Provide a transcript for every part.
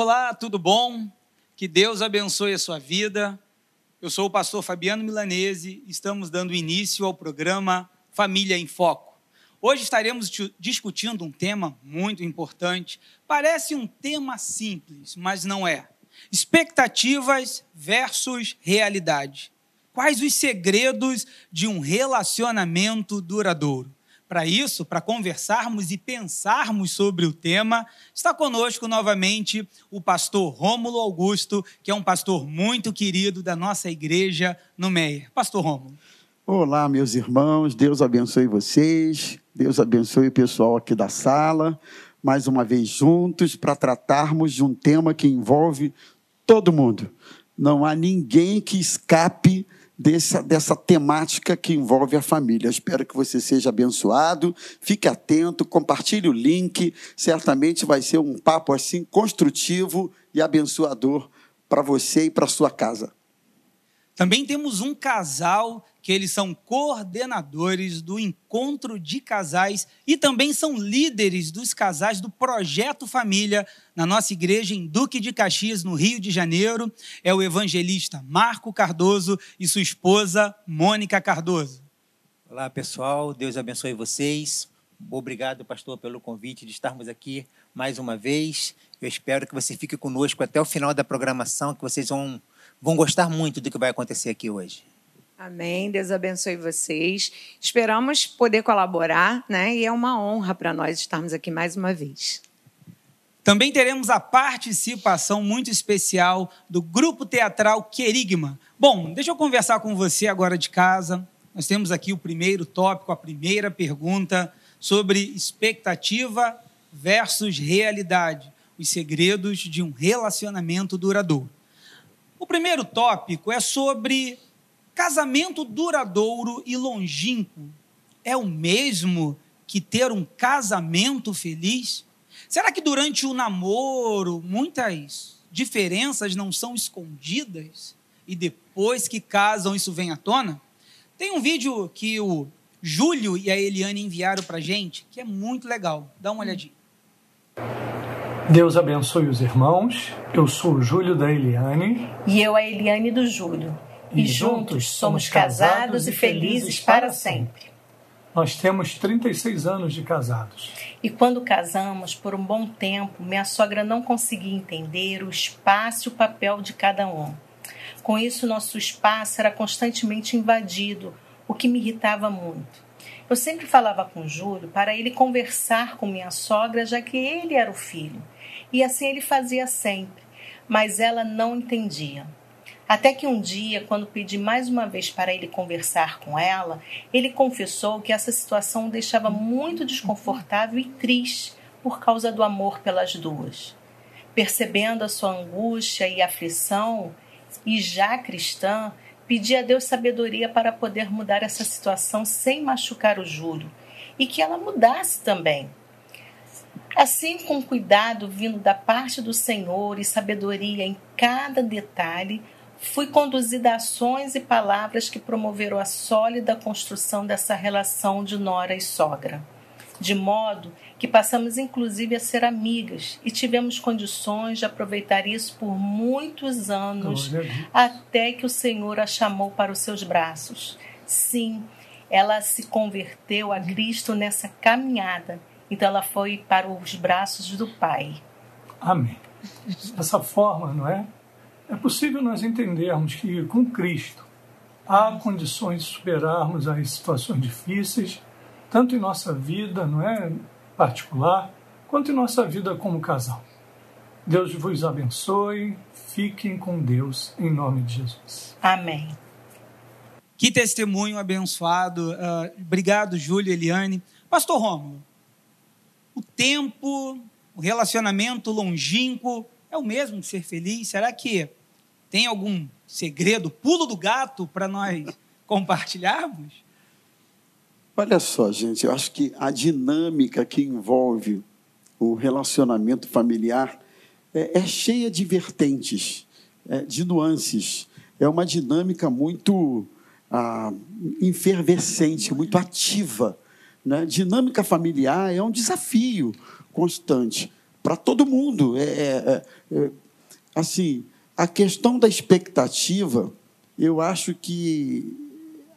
Olá, tudo bom? Que Deus abençoe a sua vida. Eu sou o pastor Fabiano Milanese, estamos dando início ao programa Família em Foco. Hoje estaremos discutindo um tema muito importante. Parece um tema simples, mas não é. Expectativas versus realidade. Quais os segredos de um relacionamento duradouro? Para isso, para conversarmos e pensarmos sobre o tema, está conosco novamente o pastor Rômulo Augusto, que é um pastor muito querido da nossa igreja no Meier. Pastor Rômulo. Olá, meus irmãos, Deus abençoe vocês, Deus abençoe o pessoal aqui da sala, mais uma vez juntos para tratarmos de um tema que envolve todo mundo. Não há ninguém que escape dessa, dessa temática que envolve a família. Espero que você seja abençoado, fique atento, compartilhe o link, certamente vai ser um papo assim construtivo e abençoador para você e para sua casa. Também temos um casal que eles são coordenadores do encontro de casais e também são líderes dos casais do projeto Família na nossa igreja em Duque de Caxias, no Rio de Janeiro. É o evangelista Marco Cardoso e sua esposa Mônica Cardoso. Olá, pessoal. Deus abençoe vocês. Obrigado, pastor, pelo convite de estarmos aqui mais uma vez. Eu espero que você fique conosco até o final da programação, que vocês vão vão gostar muito do que vai acontecer aqui hoje. Amém. Deus abençoe vocês. Esperamos poder colaborar, né? E é uma honra para nós estarmos aqui mais uma vez. Também teremos a participação muito especial do grupo teatral Querigma. Bom, deixa eu conversar com você agora de casa. Nós temos aqui o primeiro tópico, a primeira pergunta sobre expectativa versus realidade, os segredos de um relacionamento duradouro. O primeiro tópico é sobre casamento duradouro e longínquo. É o mesmo que ter um casamento feliz? Será que durante o namoro muitas diferenças não são escondidas e depois que casam isso vem à tona? Tem um vídeo que o Júlio e a Eliane enviaram para gente que é muito legal. Dá uma olhadinha. Deus abençoe os irmãos. Eu sou o Júlio da Eliane. E eu a Eliane do Júlio. E, e juntos somos casados e felizes para sempre. Nós temos 36 anos de casados. E quando casamos, por um bom tempo, minha sogra não conseguia entender o espaço e o papel de cada um. Com isso, nosso espaço era constantemente invadido, o que me irritava muito. Eu sempre falava com Júlio para ele conversar com minha sogra, já que ele era o filho. E assim ele fazia sempre, mas ela não entendia. Até que um dia, quando pedi mais uma vez para ele conversar com ela, ele confessou que essa situação o deixava muito desconfortável e triste por causa do amor pelas duas. Percebendo a sua angústia e aflição, e já cristã, pedi a Deus sabedoria para poder mudar essa situação sem machucar o Júlio e que ela mudasse também. Assim, com cuidado vindo da parte do Senhor e sabedoria em cada detalhe, fui conduzida a ações e palavras que promoveram a sólida construção dessa relação de nora e sogra, de modo que passamos inclusive a ser amigas e tivemos condições de aproveitar isso por muitos anos, até que o Senhor a chamou para os seus braços. Sim, ela se converteu a Cristo nessa caminhada, então ela foi para os braços do Pai. Amém. Dessa forma, não é? É possível nós entendermos que com Cristo há condições de superarmos as situações difíceis, tanto em nossa vida, não é, particular, quanto em nossa vida como casal. Deus vos abençoe, fiquem com Deus em nome de Jesus. Amém. Que testemunho abençoado. Uh, obrigado, Júlio, Eliane. Pastor Rômulo, o tempo, o relacionamento longínquo é o mesmo de ser feliz? Será que tem algum segredo, pulo do gato para nós compartilharmos? Olha só, gente, eu acho que a dinâmica que envolve o relacionamento familiar é, é cheia de vertentes, é, de nuances. É uma dinâmica muito ah, efervescente, muito ativa. Né? Dinâmica familiar é um desafio constante para todo mundo. É, é, é, assim, a questão da expectativa, eu acho que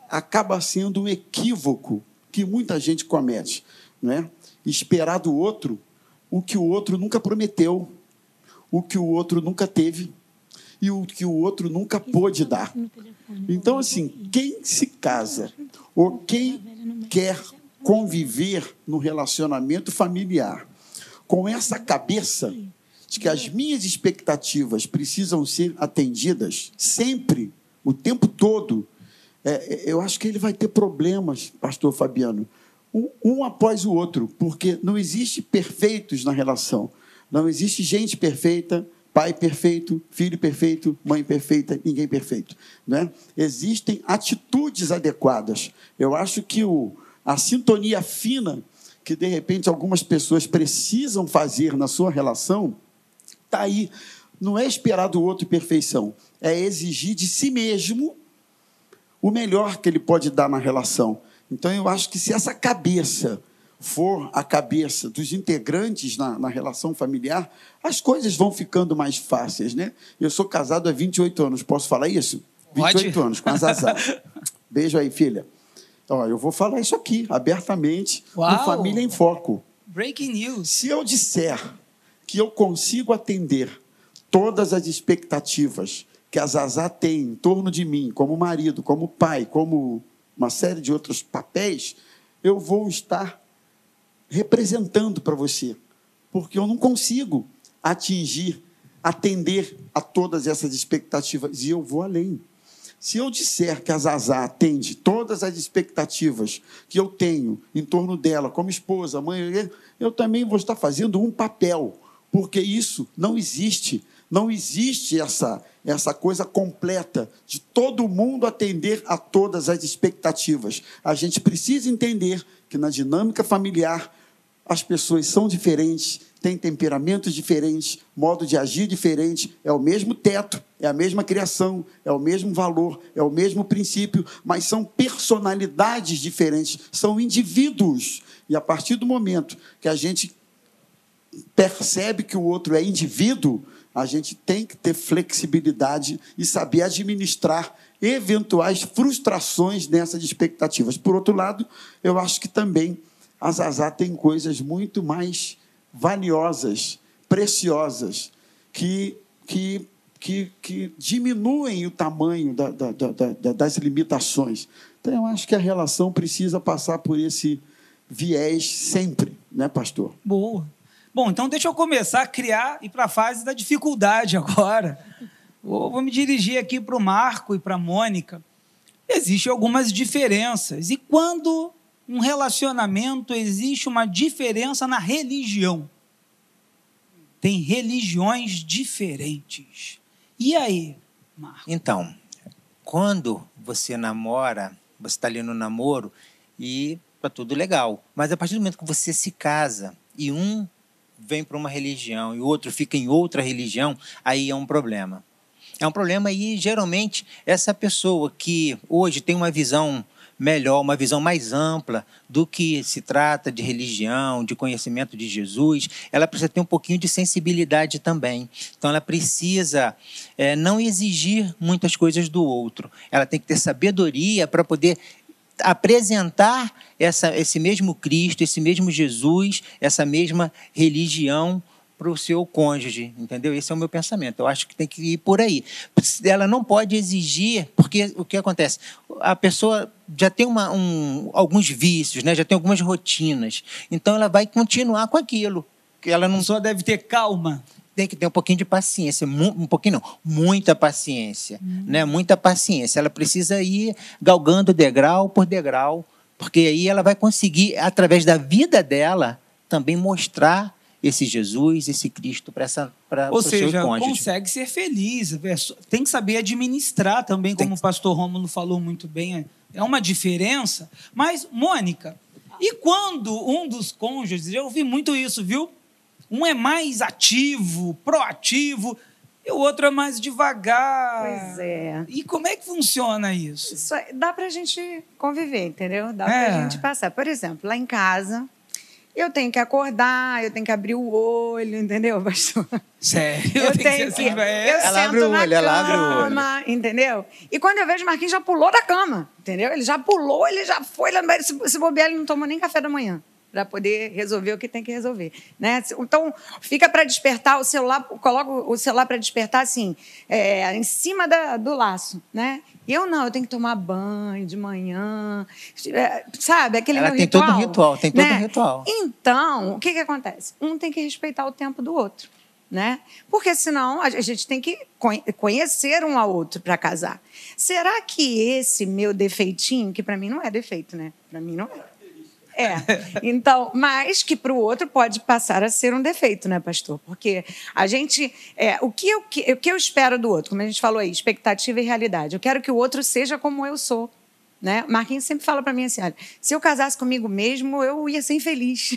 acaba sendo um equívoco que muita gente comete, né? Esperar do outro o que o outro nunca prometeu, o que o outro nunca teve e o que o outro nunca pôde dar. Então, assim, quem se casa ou quem quer conviver no relacionamento familiar com essa cabeça de que as minhas expectativas precisam ser atendidas sempre, o tempo todo, é, eu acho que ele vai ter problemas, pastor Fabiano, um, um após o outro, porque não existe perfeitos na relação. Não existe gente perfeita, pai perfeito, filho perfeito, mãe perfeita, ninguém perfeito. Né? Existem atitudes adequadas. Eu acho que o, a sintonia fina que, de repente, algumas pessoas precisam fazer na sua relação, está aí. Não é esperar do outro perfeição, é exigir de si mesmo o melhor que ele pode dar na relação. Então, eu acho que se essa cabeça for a cabeça dos integrantes na, na, relação familiar, as coisas vão ficando mais fáceis, né? Eu sou casado há 28 anos, posso falar isso? 28 Pode. anos, com a Zazá. Beijo aí, filha. Ó, eu vou falar isso aqui, abertamente, Uau. no Família em Foco. Breaking news. Se eu disser que eu consigo atender todas as expectativas que a Zazá tem em torno de mim, como marido, como pai, como uma série de outros papéis, eu vou estar representando para você, porque eu não consigo atingir, atender a todas essas expectativas, e eu vou além. Se eu disser que a Zazá atende todas as expectativas que eu tenho em torno dela, como esposa, mãe, eu também vou estar fazendo um papel, porque isso não existe. Não existe essa, essa coisa completa de todo mundo atender a todas as expectativas. A gente precisa entender que na dinâmica familiar as pessoas são diferentes, têm temperamentos diferentes, modo de agir diferente, é o mesmo teto, é a mesma criação, é o mesmo valor, é o mesmo princípio, mas são personalidades diferentes, são indivíduos. E a partir do momento que a gente percebe que o outro é indivíduo, a gente tem que ter flexibilidade e saber administrar eventuais frustrações nessas expectativas. Por outro lado, eu acho que também a Zazá tem coisas muito mais valiosas, preciosas, que, que, que, que diminuem o tamanho da, da, da, das limitações. Então, eu acho que a relação precisa passar por esse viés sempre, né, pastor? Boa. Bom, então deixa eu começar a criar e para a fase da dificuldade agora. Vou, vou me dirigir aqui para o Marco e para a Mônica. Existem algumas diferenças. E quando um relacionamento existe uma diferença na religião. Tem religiões diferentes. E aí, Marco? Então, quando você namora, você está ali no namoro e tá tudo legal. Mas a partir do momento que você se casa e um vem para uma religião e o outro fica em outra religião, aí é um problema. É um problema e geralmente essa pessoa que hoje tem uma visão melhor, uma visão mais ampla do que se trata de religião, de conhecimento de Jesus, ela precisa ter um pouquinho de sensibilidade também. Então, ela precisa é, não exigir muitas coisas do outro. Ela tem que ter sabedoria para poder apresentar essa, esse mesmo Cristo, esse mesmo Jesus, essa mesma religião para o seu cônjuge, entendeu? Esse é o meu pensamento. Eu acho que tem que ir por aí. Ela não pode exigir, porque o que acontece? A pessoa já tem uma, um, alguns vícios, né? já tem algumas rotinas. Então ela vai continuar com aquilo. Ela não só deve ter calma. Tem que ter um pouquinho de paciência, um pouquinho não, muita paciência, hum. né? Muita paciência. Ela precisa ir galgando degrau por degrau, porque aí ela vai conseguir, através da vida dela, também mostrar esse Jesus, esse Cristo para essa para Ou seja, consegue ser feliz, é tem que saber administrar também, como tem... o pastor Rômulo falou muito bem, é uma diferença. Mas Mônica, e quando um dos cônjuges, eu ouvi muito isso, viu? Um é mais ativo, proativo, e o outro é mais devagar. Pois é. E como é que funciona isso? isso dá para a gente conviver, entendeu? Dá é. para a gente passar. Por exemplo, lá em casa, eu tenho que acordar, eu tenho que abrir o olho, entendeu, pastor? Sério? Eu tenho que. assim, é? Eu Ela sento abre o na olho, ela abre o olho. cama, entendeu? E quando eu vejo o Marquinhos já pulou da cama, entendeu? Ele já pulou, ele já foi lá no banheiro. Se, se bobear, ele não tomou nem café da manhã para poder resolver o que tem que resolver, né? Então fica para despertar o celular, coloca o celular para despertar assim, é, em cima da- do laço, né? Eu não, eu tenho que tomar banho de manhã, é, sabe? Aquele Ela meu tem ritual, todo um ritual, tem todo né? um ritual. Então, o que, que acontece? Um tem que respeitar o tempo do outro, né? Porque senão a gente tem que conhe- conhecer um ao outro para casar. Será que esse meu defeitinho, que para mim não é defeito, né? Para mim não é. É. Então, mas que para o outro pode passar a ser um defeito, né, pastor? Porque a gente. É, o, que eu, o que eu espero do outro, como a gente falou aí, expectativa e realidade. Eu quero que o outro seja como eu sou. Né? Marquinhos sempre fala para mim assim: olha, se eu casasse comigo mesmo, eu ia ser infeliz.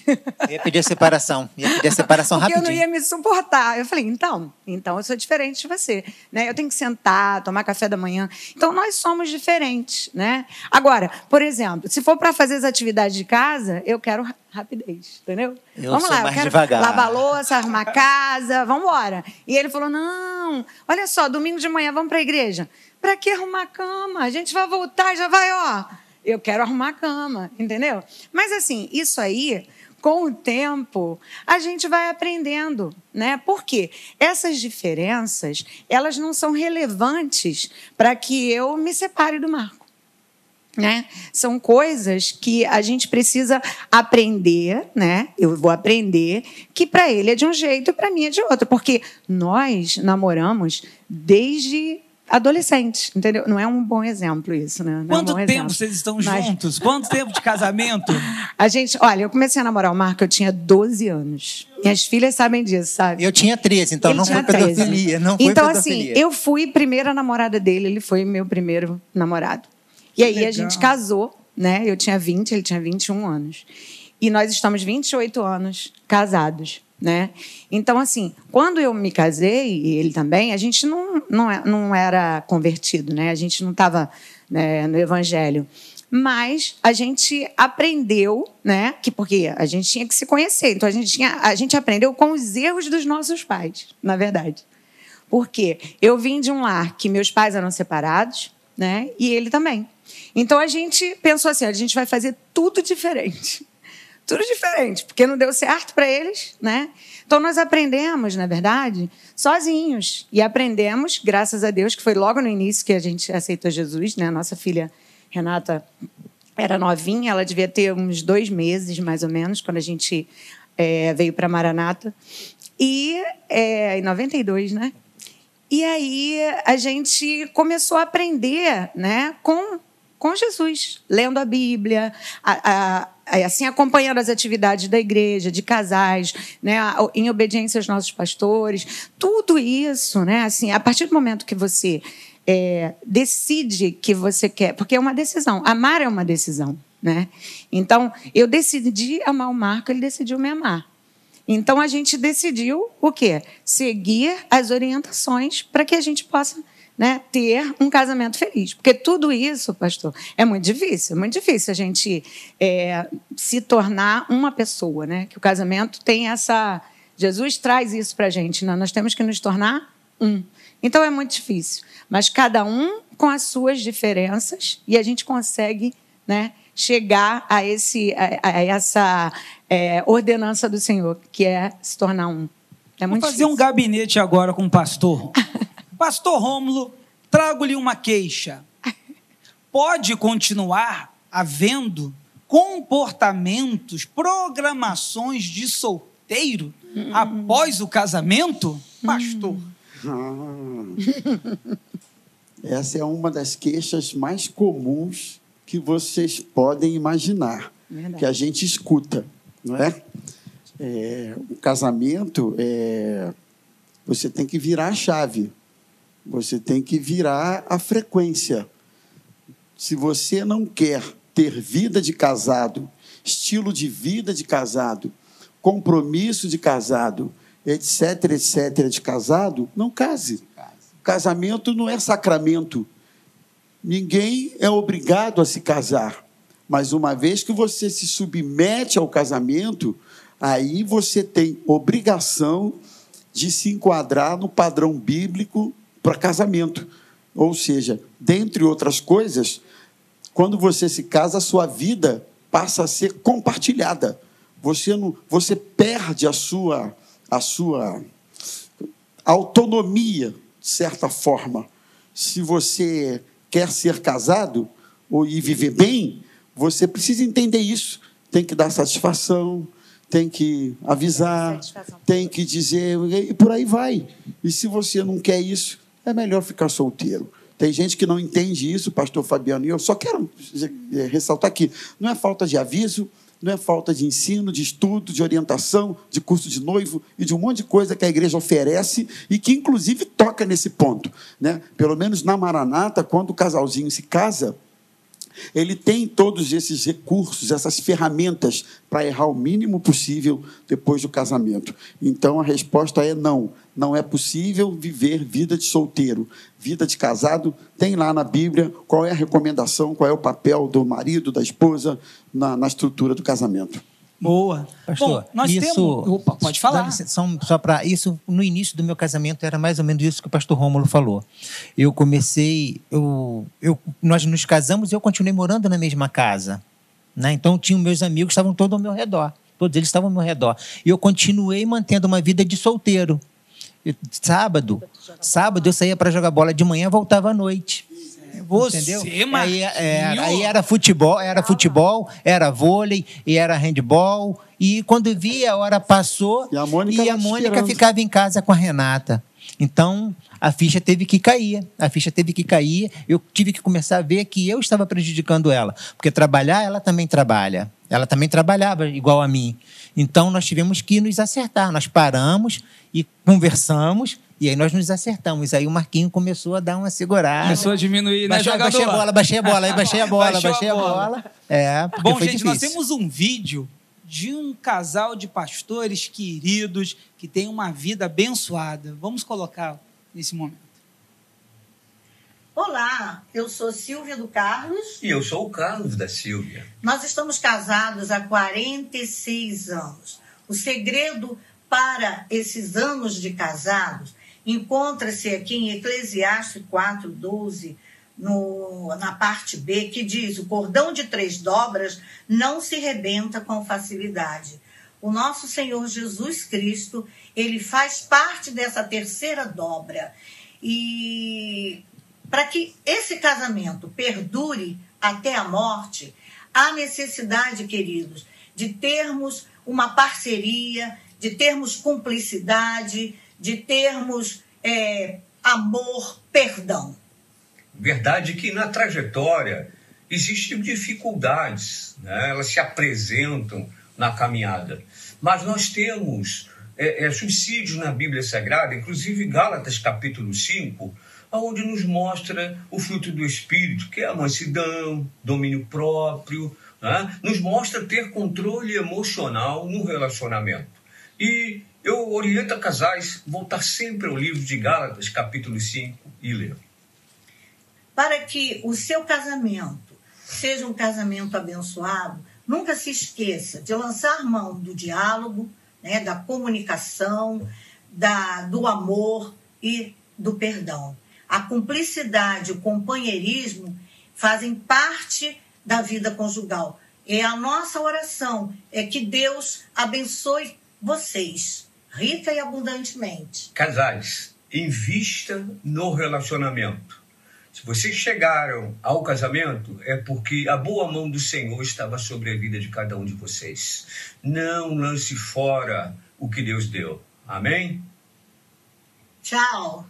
Ia pedir a separação. Ia pedir a separação Porque eu não ia me suportar. Eu falei, então, então eu sou diferente de você. Né? Eu tenho que sentar, tomar café da manhã. Então, nós somos diferentes. Né? Agora, por exemplo, se for para fazer as atividades de casa, eu quero ra- rapidez, entendeu? Eu vamos lá, mais eu quero devagar. lavar a louça, arrumar a casa, vamos embora. E ele falou, não, olha só, domingo de manhã vamos para a igreja. Para que arrumar cama? A gente vai voltar, já vai, ó. Eu quero arrumar cama, entendeu? Mas assim, isso aí, com o tempo, a gente vai aprendendo, né? Porque essas diferenças, elas não são relevantes para que eu me separe do Marco. Né? São coisas que a gente precisa aprender, né? Eu vou aprender que para ele é de um jeito e para mim é de outro, porque nós namoramos desde adolescentes, entendeu? Não é um bom exemplo isso, né? Não é um Quanto bom tempo exemplo. vocês estão Mas- juntos? Quanto tempo de casamento? A gente, olha, eu comecei a namorar o Marco, eu tinha 12 anos. Minhas filhas sabem disso, sabe? Eu tinha 13, então Ele não foi tinha 13. pedofilia. Não foi então, pedofilia. assim, eu fui primeira namorada dele, ele foi meu primeiro namorado. E aí legal. a gente casou, né? Eu tinha 20, ele tinha 21 anos. E nós estamos 28 anos casados, né? Então, assim, quando eu me casei, e ele também, a gente não, não, é- não era convertido, né? A gente não estava no evangelho. Mas a gente aprendeu, né? Que porque a gente tinha que se conhecer. Então a gente tinha, a gente aprendeu com os erros dos nossos pais, na verdade. Porque eu vim de um lar que meus pais eram separados, né? E ele também. Então a gente pensou assim, a gente vai fazer tudo diferente. Tudo diferente, porque não deu certo para eles, né? Então nós aprendemos, na verdade, sozinhos. E aprendemos, graças a Deus, que foi logo no início que a gente aceitou Jesus, né? Nossa filha Renata era novinha, ela devia ter uns dois meses, mais ou menos, quando a gente eh, veio para Maranata. E é, em 92, né? E aí a gente começou a aprender né, com, com Jesus, lendo a Bíblia, a- a- assim acompanhando as atividades da igreja, de casais, né, em obediência aos nossos pastores. Tudo isso, né, assim, a partir do momento que você é, decide que você quer, porque é uma decisão, amar é uma decisão. Né? Então, eu decidi amar o Marco, ele decidiu me amar. Então a gente decidiu o quê? Seguir as orientações para que a gente possa né, ter um casamento feliz. Porque tudo isso, pastor, é muito difícil. É muito difícil a gente é, se tornar uma pessoa. Né? Que o casamento tem essa. Jesus traz isso para a gente. Né? Nós temos que nos tornar um. Então é muito difícil. Mas cada um com as suas diferenças e a gente consegue né, chegar a, esse, a, a essa é, ordenança do Senhor, que é se tornar um. É Vou muito fazer um difícil. gabinete agora com o pastor. pastor Rômulo, trago-lhe uma queixa. Pode continuar havendo comportamentos, programações de solteiro após o casamento? Pastor. Ah. Essa é uma das queixas mais comuns que vocês podem imaginar, Verdade. que a gente escuta, não é? É, o casamento, é, você tem que virar a chave, você tem que virar a frequência. Se você não quer ter vida de casado, estilo de vida de casado, compromisso de casado, etc, etc, de casado, não case. Casamento não é sacramento. Ninguém é obrigado a se casar. Mas uma vez que você se submete ao casamento, aí você tem obrigação de se enquadrar no padrão bíblico para casamento. Ou seja, dentre outras coisas, quando você se casa, a sua vida passa a ser compartilhada. Você não, você perde a sua a sua autonomia, de certa forma. Se você quer ser casado ou e viver bem, você precisa entender isso. Tem que dar satisfação, tem que avisar, tem que dizer, e por aí vai. E se você não quer isso, é melhor ficar solteiro. Tem gente que não entende isso, pastor Fabiano, e eu só quero eh, ressaltar aqui: não é falta de aviso, não é falta de ensino, de estudo, de orientação, de curso de noivo e de um monte de coisa que a igreja oferece e que, inclusive, toca nesse ponto. Né? Pelo menos na Maranata, quando o casalzinho se casa, ele tem todos esses recursos, essas ferramentas para errar o mínimo possível depois do casamento. Então a resposta é não. Não é possível viver vida de solteiro. Vida de casado tem lá na Bíblia qual é a recomendação, qual é o papel do marido, da esposa na, na estrutura do casamento. Boa. Pastor, Bom, nós isso, temos. Opa, pode falar. Só, só para isso, no início do meu casamento era mais ou menos isso que o pastor Rômulo falou. Eu comecei, eu, eu, nós nos casamos e eu continuei morando na mesma casa. Né? Então, tinha meus amigos estavam todos ao meu redor. Todos eles estavam ao meu redor. E eu continuei mantendo uma vida de solteiro. sábado, sábado eu saía para jogar bola de manhã, voltava à noite. Você, Entendeu? Aí, é, aí era futebol, era futebol, era vôlei, e era handball. E quando via, a hora passou E a Mônica e a Mônica ficava em casa com a Renata. Então, a ficha teve que cair. A ficha teve que cair. Eu tive que começar a ver que eu estava prejudicando ela. Porque trabalhar, ela também trabalha. Ela também trabalhava igual a mim. Então, nós tivemos que nos acertar. Nós paramos e conversamos. E aí nós nos acertamos. Aí o Marquinho começou a dar uma segurada. Começou a diminuir, né, Baixou, jogador? baixei a bola, baixei a bola, aí baixei a bola, baixei a bola. bola. É, porque Bom, foi gente, nós difícil. temos um vídeo de um casal de pastores queridos que tem uma vida abençoada. Vamos colocar nesse momento. Olá, eu sou Silvia do Carlos. E eu sou o Carlos da Silvia. Nós estamos casados há 46 anos. O segredo para esses anos de casados encontra-se aqui em Eclesiastes 4:12, no, na parte B, que diz: "O cordão de três dobras não se rebenta com facilidade". O nosso Senhor Jesus Cristo, ele faz parte dessa terceira dobra. E para que esse casamento perdure até a morte, há necessidade, queridos, de termos uma parceria, de termos cumplicidade, de termos é, amor, perdão. Verdade que na trajetória existem dificuldades, né? elas se apresentam na caminhada. Mas nós temos é, é, subsídios na Bíblia Sagrada, inclusive Gálatas capítulo 5, onde nos mostra o fruto do Espírito, que é a mansidão, domínio próprio, né? nos mostra ter controle emocional no relacionamento. E eu oriento a casais voltar sempre ao livro de Gálatas capítulo 5 e ler. Para que o seu casamento seja um casamento abençoado, nunca se esqueça de lançar mão do diálogo, né, da comunicação, da, do amor e do perdão. A cumplicidade, o companheirismo fazem parte da vida conjugal. É a nossa oração é que Deus abençoe vocês, rica e abundantemente. Casais, invista no relacionamento. Se vocês chegaram ao casamento, é porque a boa mão do Senhor estava sobre a vida de cada um de vocês. Não lance fora o que Deus deu. Amém? Tchau.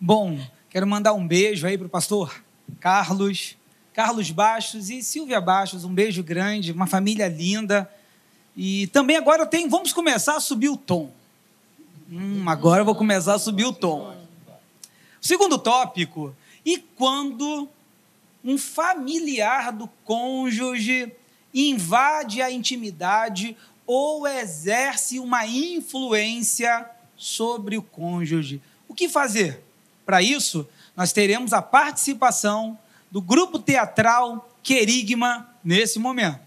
Bom, quero mandar um beijo aí para o pastor Carlos, Carlos Bastos e Silvia Bastos. Um beijo grande, uma família linda. E também agora tem. Vamos começar a subir o tom. Hum, agora eu vou começar a subir o tom. Segundo tópico. E quando um familiar do cônjuge invade a intimidade ou exerce uma influência sobre o cônjuge. O que fazer? Para isso, nós teremos a participação do grupo teatral Querigma nesse momento.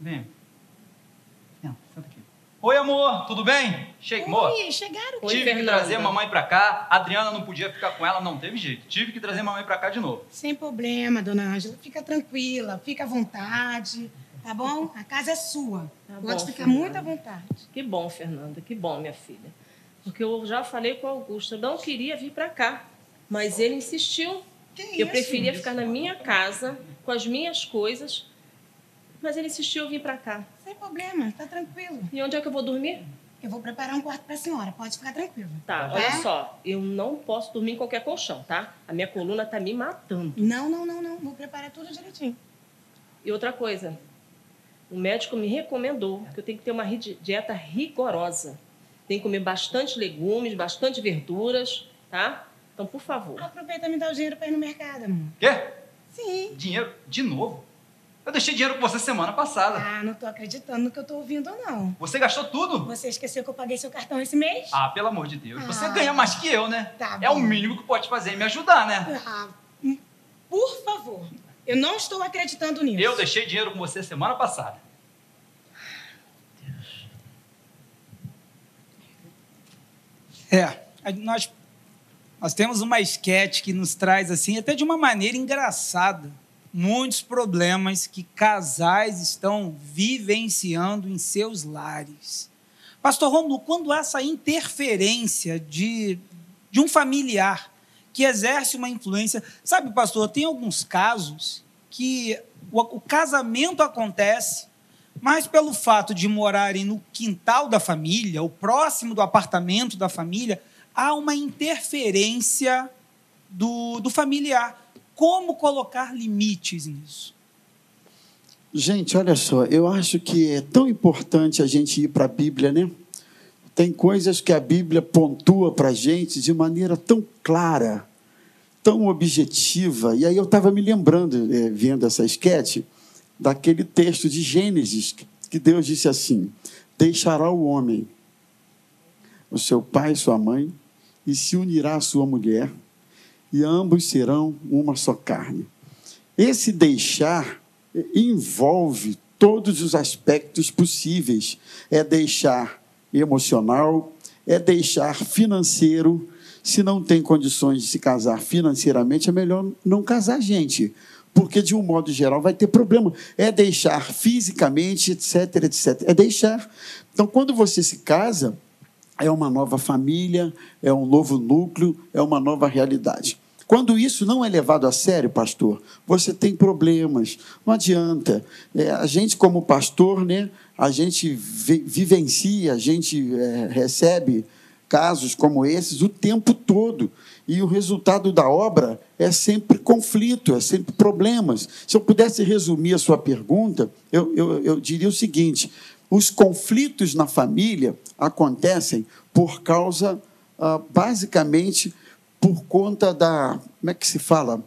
Vem. Não, senta aqui. Oi, amor, tudo bem? Chega, amor. Oi, chegaram Tive que Fernanda. trazer a mamãe pra cá. A Adriana não podia ficar com ela, não teve jeito. Tive que trazer a mamãe pra cá de novo. Sem problema, dona Ângela. Fica tranquila, fica à vontade, tá bom? A casa é sua. Tá Pode bom, ficar Fernanda. muito à vontade. Que bom, Fernanda, que bom, minha filha. Porque eu já falei com o Augusto, eu não queria vir para cá, mas ele insistiu. Que eu isso? preferia ficar na minha casa, com as minhas coisas, mas ele insistiu em vir para cá. Sem problema, tá tranquilo. E onde é que eu vou dormir? Eu vou preparar um quarto pra senhora, pode ficar tranquila. Tá, olha só, eu não posso dormir em qualquer colchão, tá? A minha coluna tá me matando. Não, não, não, não. Vou preparar tudo direitinho. E outra coisa, o médico me recomendou que eu tenho que ter uma dieta rigorosa. Tem que comer bastante legumes, bastante verduras, tá? Então, por favor. Aproveita e me dá o dinheiro pra ir no mercado, amor. Quê? Sim. Dinheiro? De novo? Eu deixei dinheiro com você semana passada. Ah, não tô acreditando no que eu tô ouvindo, não. Você gastou tudo? Você esqueceu que eu paguei seu cartão esse mês? Ah, pelo amor de Deus. Você Ah. ganha mais que eu, né? Tá é o mínimo que pode fazer e me ajudar, né? Ah, por favor. Eu não estou acreditando nisso. Eu deixei dinheiro com você semana passada. É, nós, nós temos uma esquete que nos traz, assim, até de uma maneira engraçada, muitos problemas que casais estão vivenciando em seus lares. Pastor Romulo, quando essa interferência de, de um familiar que exerce uma influência. Sabe, pastor, tem alguns casos que o, o casamento acontece, mas pelo fato de morarem no quintal da família, ou próximo do apartamento da família, há uma interferência do, do familiar. Como colocar limites nisso? Gente, olha só, eu acho que é tão importante a gente ir para a Bíblia, né? Tem coisas que a Bíblia pontua para a gente de maneira tão clara, tão objetiva. E aí eu estava me lembrando, eh, vendo essa esquete, daquele texto de Gênesis, que Deus disse assim: Deixará o homem o seu pai e sua mãe, e se unirá à sua mulher, e ambos serão uma só carne. Esse deixar envolve todos os aspectos possíveis. É deixar emocional, é deixar financeiro. Se não tem condições de se casar financeiramente, é melhor não casar, gente. Porque, de um modo geral, vai ter problema. É deixar fisicamente, etc, etc. É deixar. Então, quando você se casa, é uma nova família, é um novo núcleo, é uma nova realidade. Quando isso não é levado a sério, pastor, você tem problemas. Não adianta. É, a gente, como pastor, né, a gente vi- vivencia, a gente é, recebe casos como esses o tempo todo. E o resultado da obra é sempre conflito, é sempre problemas. Se eu pudesse resumir a sua pergunta, eu, eu, eu diria o seguinte: os conflitos na família acontecem por causa, ah, basicamente, por conta da. Como é que se fala?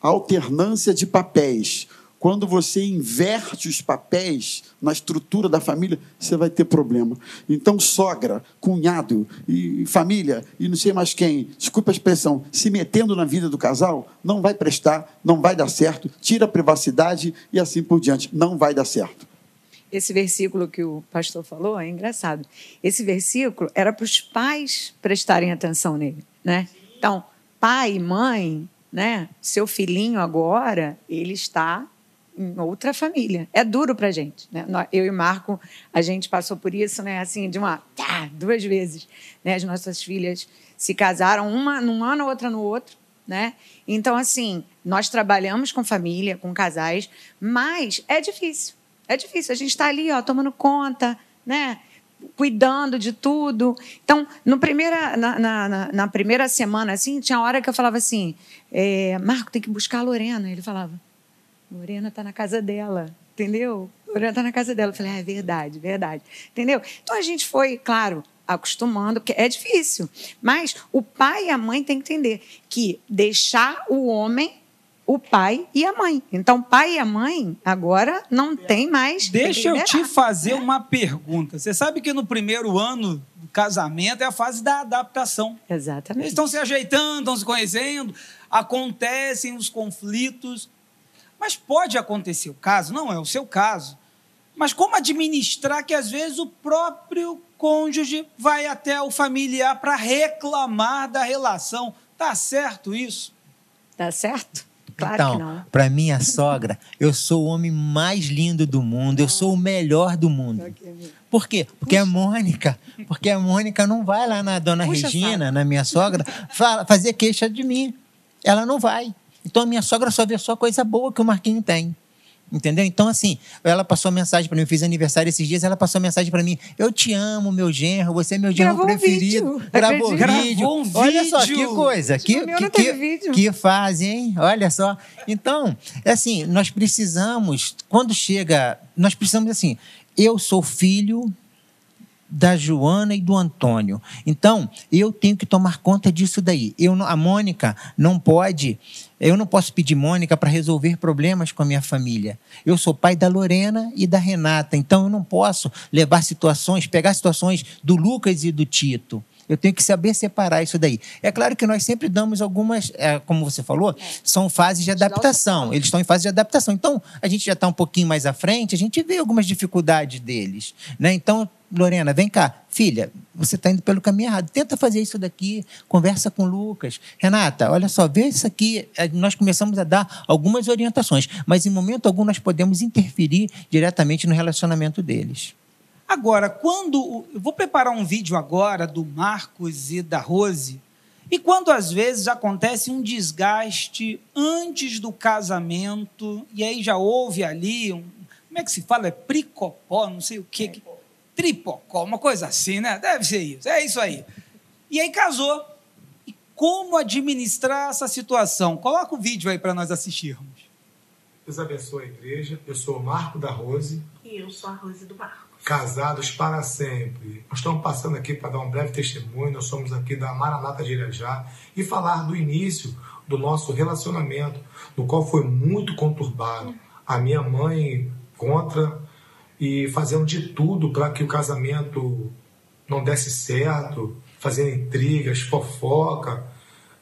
Alternância de papéis. Quando você inverte os papéis na estrutura da família, você vai ter problema. Então, sogra, cunhado e família, e não sei mais quem, desculpa a expressão, se metendo na vida do casal, não vai prestar, não vai dar certo, tira a privacidade e assim por diante. Não vai dar certo. Esse versículo que o pastor falou é engraçado. Esse versículo era para os pais prestarem atenção nele, né? Então, pai, mãe, né? Seu filhinho agora, ele está em outra família. É duro para gente, né? Eu e Marco, a gente passou por isso, né? Assim, de uma, tá, duas vezes, né? As nossas filhas se casaram uma num ano, outra no outro, né? Então, assim, nós trabalhamos com família, com casais, mas é difícil. É difícil. A gente está ali, ó, tomando conta, né? Cuidando de tudo. Então, no primeira, na, na, na- primeira semana, assim, tinha hora que eu falava assim: é, Marco, tem que buscar a Lorena. Ele falava: Lorena está na casa dela, entendeu? Lorena está na casa dela. Eu falei: ah, é verdade, verdade. Entendeu? Então a gente foi, claro, acostumando, porque é difícil. Mas o pai e a mãe têm que entender que deixar o homem o pai e a mãe. Então, pai e a mãe agora não tem mais. Deixa eu te fazer uma pergunta. Você sabe que no primeiro ano do casamento é a fase da adaptação. Exatamente. Eles estão se ajeitando, estão se conhecendo, acontecem os conflitos. Mas pode acontecer o caso, não é o seu caso, Mas como administrar que às vezes o próprio cônjuge vai até o familiar para reclamar da relação? Tá certo isso? Tá certo? Claro então, para minha sogra, eu sou o homem mais lindo do mundo, eu sou o melhor do mundo. Por quê? Porque a Mônica, porque a Mônica não vai lá na dona Puxa Regina, na minha sogra, fa- fazer queixa de mim. Ela não vai. Então a minha sogra só vê só coisa boa que o Marquinho tem. Entendeu? Então, assim, ela passou mensagem para mim. Eu fiz aniversário esses dias, ela passou mensagem para mim. Eu te amo, meu genro, você é meu genro Gravou um preferido. vídeo. Gravou vídeo. Gravou um Olha só que coisa. Que, que, que, que fase, hein? Olha só. Então, é assim, nós precisamos, quando chega, nós precisamos assim, eu sou filho da Joana e do Antônio. Então, eu tenho que tomar conta disso daí. Eu, não- a Mônica não pode, eu não posso pedir Mônica para resolver problemas com a minha família. Eu sou pai da Lorena e da Renata, então eu não posso levar situações, pegar situações do Lucas e do Tito. Eu tenho que saber separar isso daí. É claro que nós sempre damos algumas, é, como você falou, são fases de adaptação. Eles estão em fase de adaptação. Então, a gente já está um pouquinho mais à frente, a gente vê algumas dificuldades deles. Né? Então, Lorena, vem cá. Filha, você está indo pelo caminho errado. Tenta fazer isso daqui, conversa com o Lucas. Renata, olha só, vê isso aqui. Eh, Nós começamos a dar algumas orientações, mas em momento algum nós podemos interferir diretamente no relacionamento deles. Agora, quando. Eu vou preparar um vídeo agora do Marcos e da Rose. E quando às vezes acontece um desgaste antes do casamento, e aí já houve ali um. Como é que se fala? É pricopó, não sei o quê. Tripocó, uma coisa assim, né? Deve ser isso. É isso aí. E aí casou. E como administrar essa situação? Coloca o vídeo aí para nós assistirmos. Deus abençoe a igreja. Eu sou o Marco da Rose, E eu sou a Rose do Marcos. casados para sempre. Nós estamos passando aqui para dar um breve testemunho. Nós somos aqui da Maranata de Irajá e falar do início do nosso relacionamento, no qual foi muito conturbado. A minha mãe contra e fazendo de tudo para que o casamento não desse certo, fazendo intrigas, fofoca,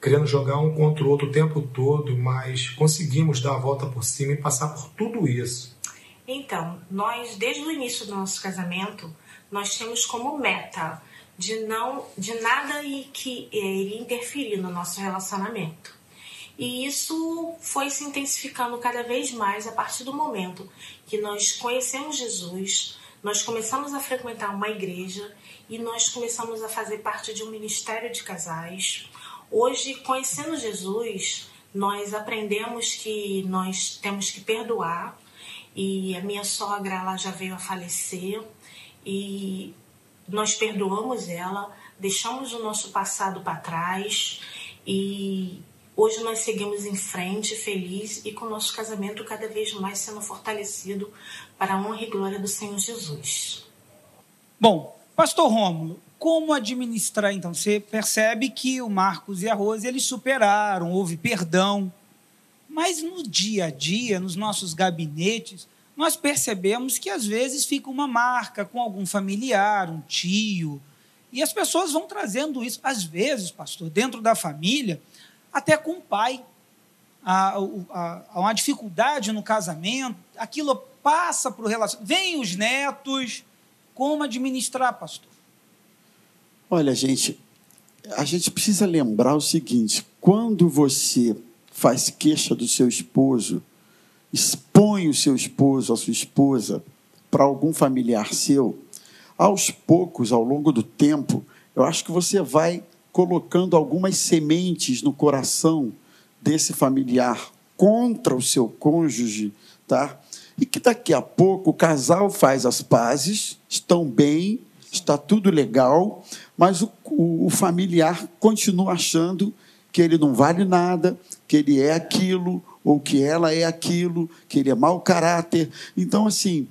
querendo jogar um contra o outro o tempo todo, mas conseguimos dar a volta por cima e passar por tudo isso. Então, nós, desde o início do nosso casamento, nós temos como meta de não, de nada e que eh, iria interferir no nosso relacionamento. E isso foi se intensificando cada vez mais a partir do momento que nós conhecemos Jesus, nós começamos a frequentar uma igreja e nós começamos a fazer parte de um ministério de casais. Hoje, conhecendo Jesus, nós aprendemos que nós temos que perdoar e a minha sogra ela já veio a falecer e nós perdoamos ela, deixamos o nosso passado para trás e hoje nós seguimos em frente, feliz e com nosso casamento cada vez mais sendo fortalecido para a honra e glória do Senhor Jesus. Bom, Pastor Rômulo, como administrar então? Você percebe que o Marcos e a Rose eles superaram, houve perdão, mas no dia a dia, nos nossos gabinetes, nós percebemos que às vezes fica uma marca com algum familiar, um tio, e as pessoas vão trazendo isso, às vezes, pastor, dentro da família, até com o pai. Há, há- uma dificuldade no casamento, aquilo passa para o relacionamento. Vem os netos, como administrar, pastor? Olha, gente, a gente precisa lembrar o seguinte: quando você faz queixa do seu esposo, expõe o seu esposo, a sua esposa, para algum familiar seu, aos poucos, ao longo do tempo, eu acho que você vai colocando algumas sementes no coração desse familiar contra o seu cônjuge, tá? E que daqui a pouco o casal faz as pazes, estão bem, está tudo legal, mas o, o, o familiar continua achando que ele não vale nada, que ele é aquilo, ou que ela é aquilo, que ele é mau caráter. Então, assim,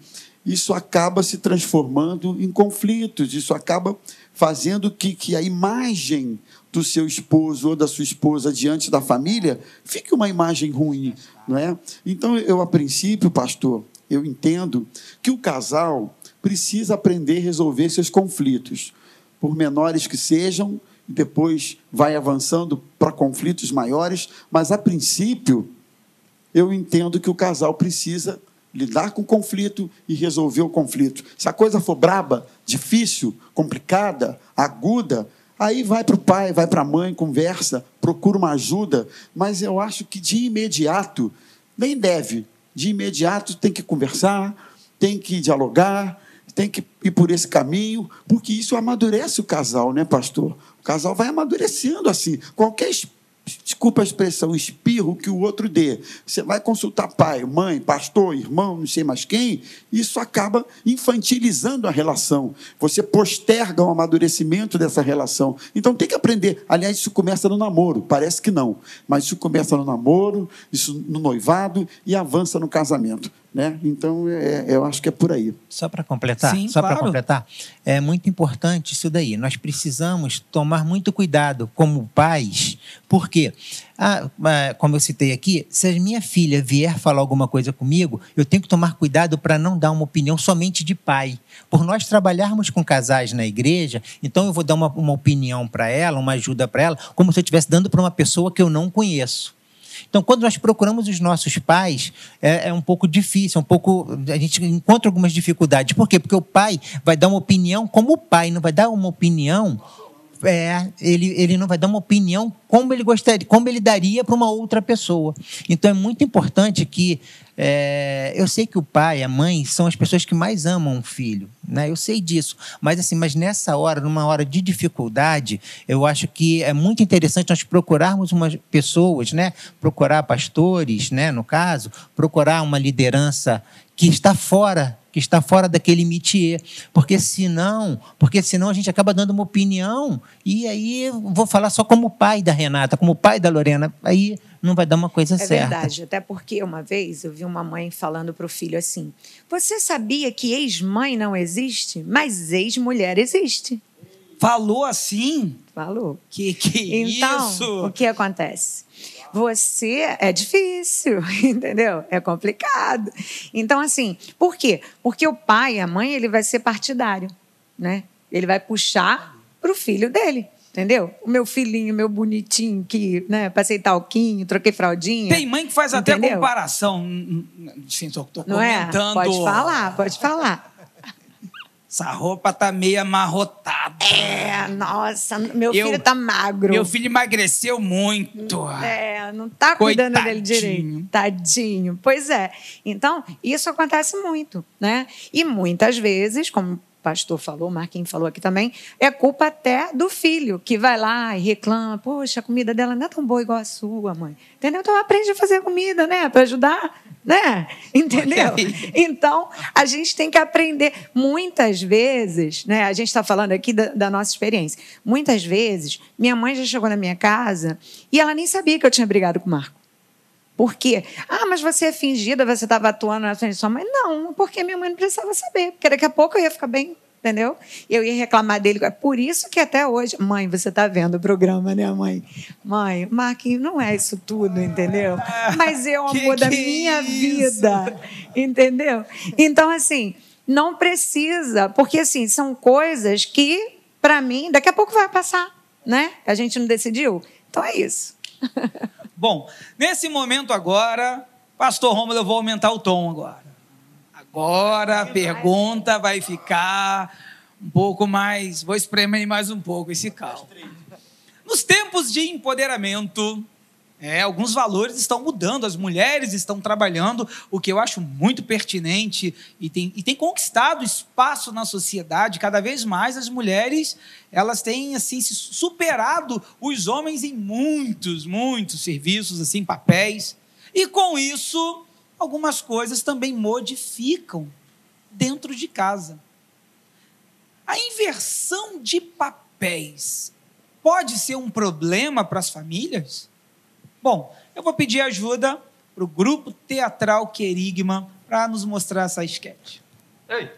isso acaba se transformando em conflitos, isso acaba fazendo que, que a imagem do seu esposo ou da sua esposa diante da família fique uma imagem ruim, não é? Então, eu, a princípio, pastor, eu entendo que o casal precisa aprender a resolver seus conflitos, por menores que sejam, depois vai avançando para conflitos maiores, mas, a princípio, eu entendo que o casal precisa lidar com o conflito e resolver o conflito. Se a coisa for braba, difícil, complicada, aguda, aí vai para o pai, vai para a mãe, conversa, procura uma ajuda, mas eu acho que de imediato, nem deve, de imediato tem que conversar, tem que dialogar, tem que ir por esse caminho, porque isso amadurece o casal, né, pastor? O casal vai amadurecendo assim. Qualquer desculpa a expressão, espirro que o outro dê. Você vai consultar pai, mãe, pastor, irmão, não sei mais quem, isso acaba infantilizando a relação. Você posterga o amadurecimento dessa relação. Então tem que aprender. Aliás, isso começa no namoro, parece que não, mas isso começa no namoro, isso no noivado e avança no casamento. Né? Então, é, eu acho que é por aí. Só para completar, Sim, só claro. para completar, é muito importante isso daí. Nós precisamos tomar muito cuidado como pais, porque, ah, ah, como eu citei aqui, se a minha filha vier falar alguma coisa comigo, eu tenho que tomar cuidado para não dar uma opinião somente de pai. Por nós trabalharmos com casais na igreja, então eu vou dar uma, uma opinião para ela, uma ajuda para ela, como se eu estivesse dando para uma pessoa que eu não conheço. Então, quando nós procuramos os nossos pais, é, é, um pouco difícil, um pouco. A gente encontra algumas dificuldades. Por quê? Porque o pai vai dar uma opinião como o pai, não vai dar uma opinião. É, ele, ele não vai dar uma opinião como ele gostaria, como ele daria para uma outra pessoa. Então é muito importante que é, eu sei que o pai, a mãe são as pessoas que mais amam um filho, né? Eu sei disso, mas assim, mas nessa hora, numa hora de dificuldade, eu acho que é muito interessante nós procurarmos umas pessoas, né? Procurar pastores, né? No caso, procurar uma liderança que está fora que está fora daquele métier, porque senão, porque senão a gente acaba dando uma opinião e aí vou falar só como pai da Renata, como pai da Lorena, aí não vai dar uma coisa é certa. É verdade, até porque uma vez eu vi uma mãe falando para o filho assim: Você sabia que ex-mãe não existe, mas ex-mulher existe? Falou assim? Falou. Que que então, isso? O que acontece? Você é difícil, entendeu? É complicado. Então, assim, por quê? Porque o pai, a mãe, ele vai ser partidário, né? Ele vai puxar para o filho dele. Entendeu? O meu filhinho, meu bonitinho, que né, passei talquinho, troquei fraldinha. Tem mãe que faz entendeu? até comparação. Sim, tô, tô Não comentando. É? Pode falar, pode falar. Essa roupa tá meio amarrotada. É, nossa, meu filho tá magro. Meu filho emagreceu muito. É, não tá cuidando Coitadinho. dele direito. Tadinho. Pois é. Então, isso acontece muito, né? E muitas vezes, como o pastor falou, o Marquinhos falou aqui também, é culpa até do filho, que vai lá e reclama, poxa, a comida dela não é tão boa igual a sua, mãe. Entendeu? Então aprende a fazer comida, né? Para ajudar né? Entendeu? Então, a gente tem que aprender. Muitas vezes, né? A gente está falando aqui da, da, nossa experiência. Muitas vezes, minha mãe já chegou na minha casa e ela nem sabia que eu tinha brigado com o Marco. Por quê? Ah, mas você é fingida, você estava atuando na frente de sua mãe. Não, porque minha mãe não precisava saber, porque daqui a pouco eu ia ficar bem entendeu? Eu ia reclamar dele. É por isso que até hoje, mãe, você está vendo o programa, né, mãe? Mãe, Marquinhos, não é isso tudo, entendeu? Mas é o amor que da que minha é vida, entendeu? Então, assim, não precisa, porque assim, são coisas que, para mim, daqui a pouco vai passar, né? A gente não decidiu. Então é isso. Bom, nesse momento agora, Pastor Romulo, eu vou aumentar o tom agora. Agora a pergunta vai ficar um pouco mais. Vou espremer mais um pouco esse calmo. Nos tempos de empoderamento, é, alguns valores estão mudando, as mulheres estão trabalhando, o que eu acho muito pertinente e tem, e tem conquistado espaço na sociedade. Cada vez mais as mulheres elas têm assim superado os homens em muitos, muitos serviços, assim, papéis. E com isso, algumas coisas também modificam dentro de casa. A inversão de papéis pode ser um problema para as famílias? Bom, eu vou pedir ajuda para o grupo teatral Querigma para nos mostrar essa esquete. Ei,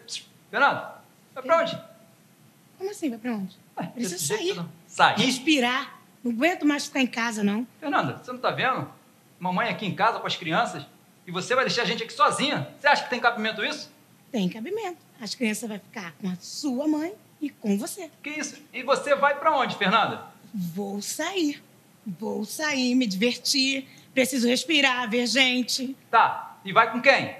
Fernando, vai para onde? Como assim, vai para onde? Ué, Precisa sair. Não. Sai. Respirar. Não aguento mais ficar em casa, não. Fernanda, você não está vendo? Mamãe aqui em casa com as crianças? E você vai deixar a gente aqui sozinha? Você acha que tem cabimento isso? Tem cabimento. As crianças vão ficar com a sua mãe e com você. Que isso? E você vai para onde, Fernanda? Vou sair. Vou sair, me divertir. Preciso respirar, ver gente. Tá. E vai com quem?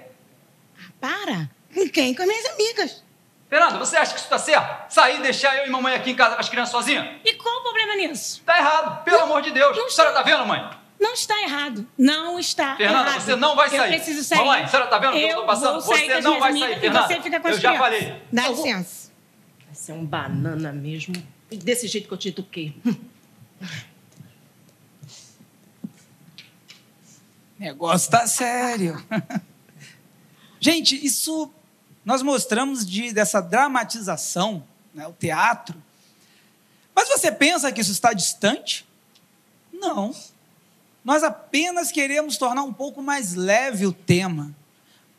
Para. Com quem? Com as minhas amigas. Fernanda, você acha que isso está certo? Sair e deixar eu e mamãe aqui em casa com as crianças sozinhas? E qual o problema nisso? Tá errado, pelo amor de Deus. a senhora tá vendo, mãe? Não está errado. Não está Fernanda, errado. você não vai sair. Eu preciso sair. Mamãe, a senhora tá vendo o que eu tô passando? vou Você não vai sair, e Fernanda. você fica com Eu já crianças. falei. Dá Eu vou- licença. Vai ser um banana mesmo. E Desse jeito que eu te eduquei. O negócio tá sério. Gente, isso nós mostramos de, dessa dramatização, né, o teatro. Mas você pensa que isso está distante? Não. Nós apenas queremos tornar um pouco mais leve o tema,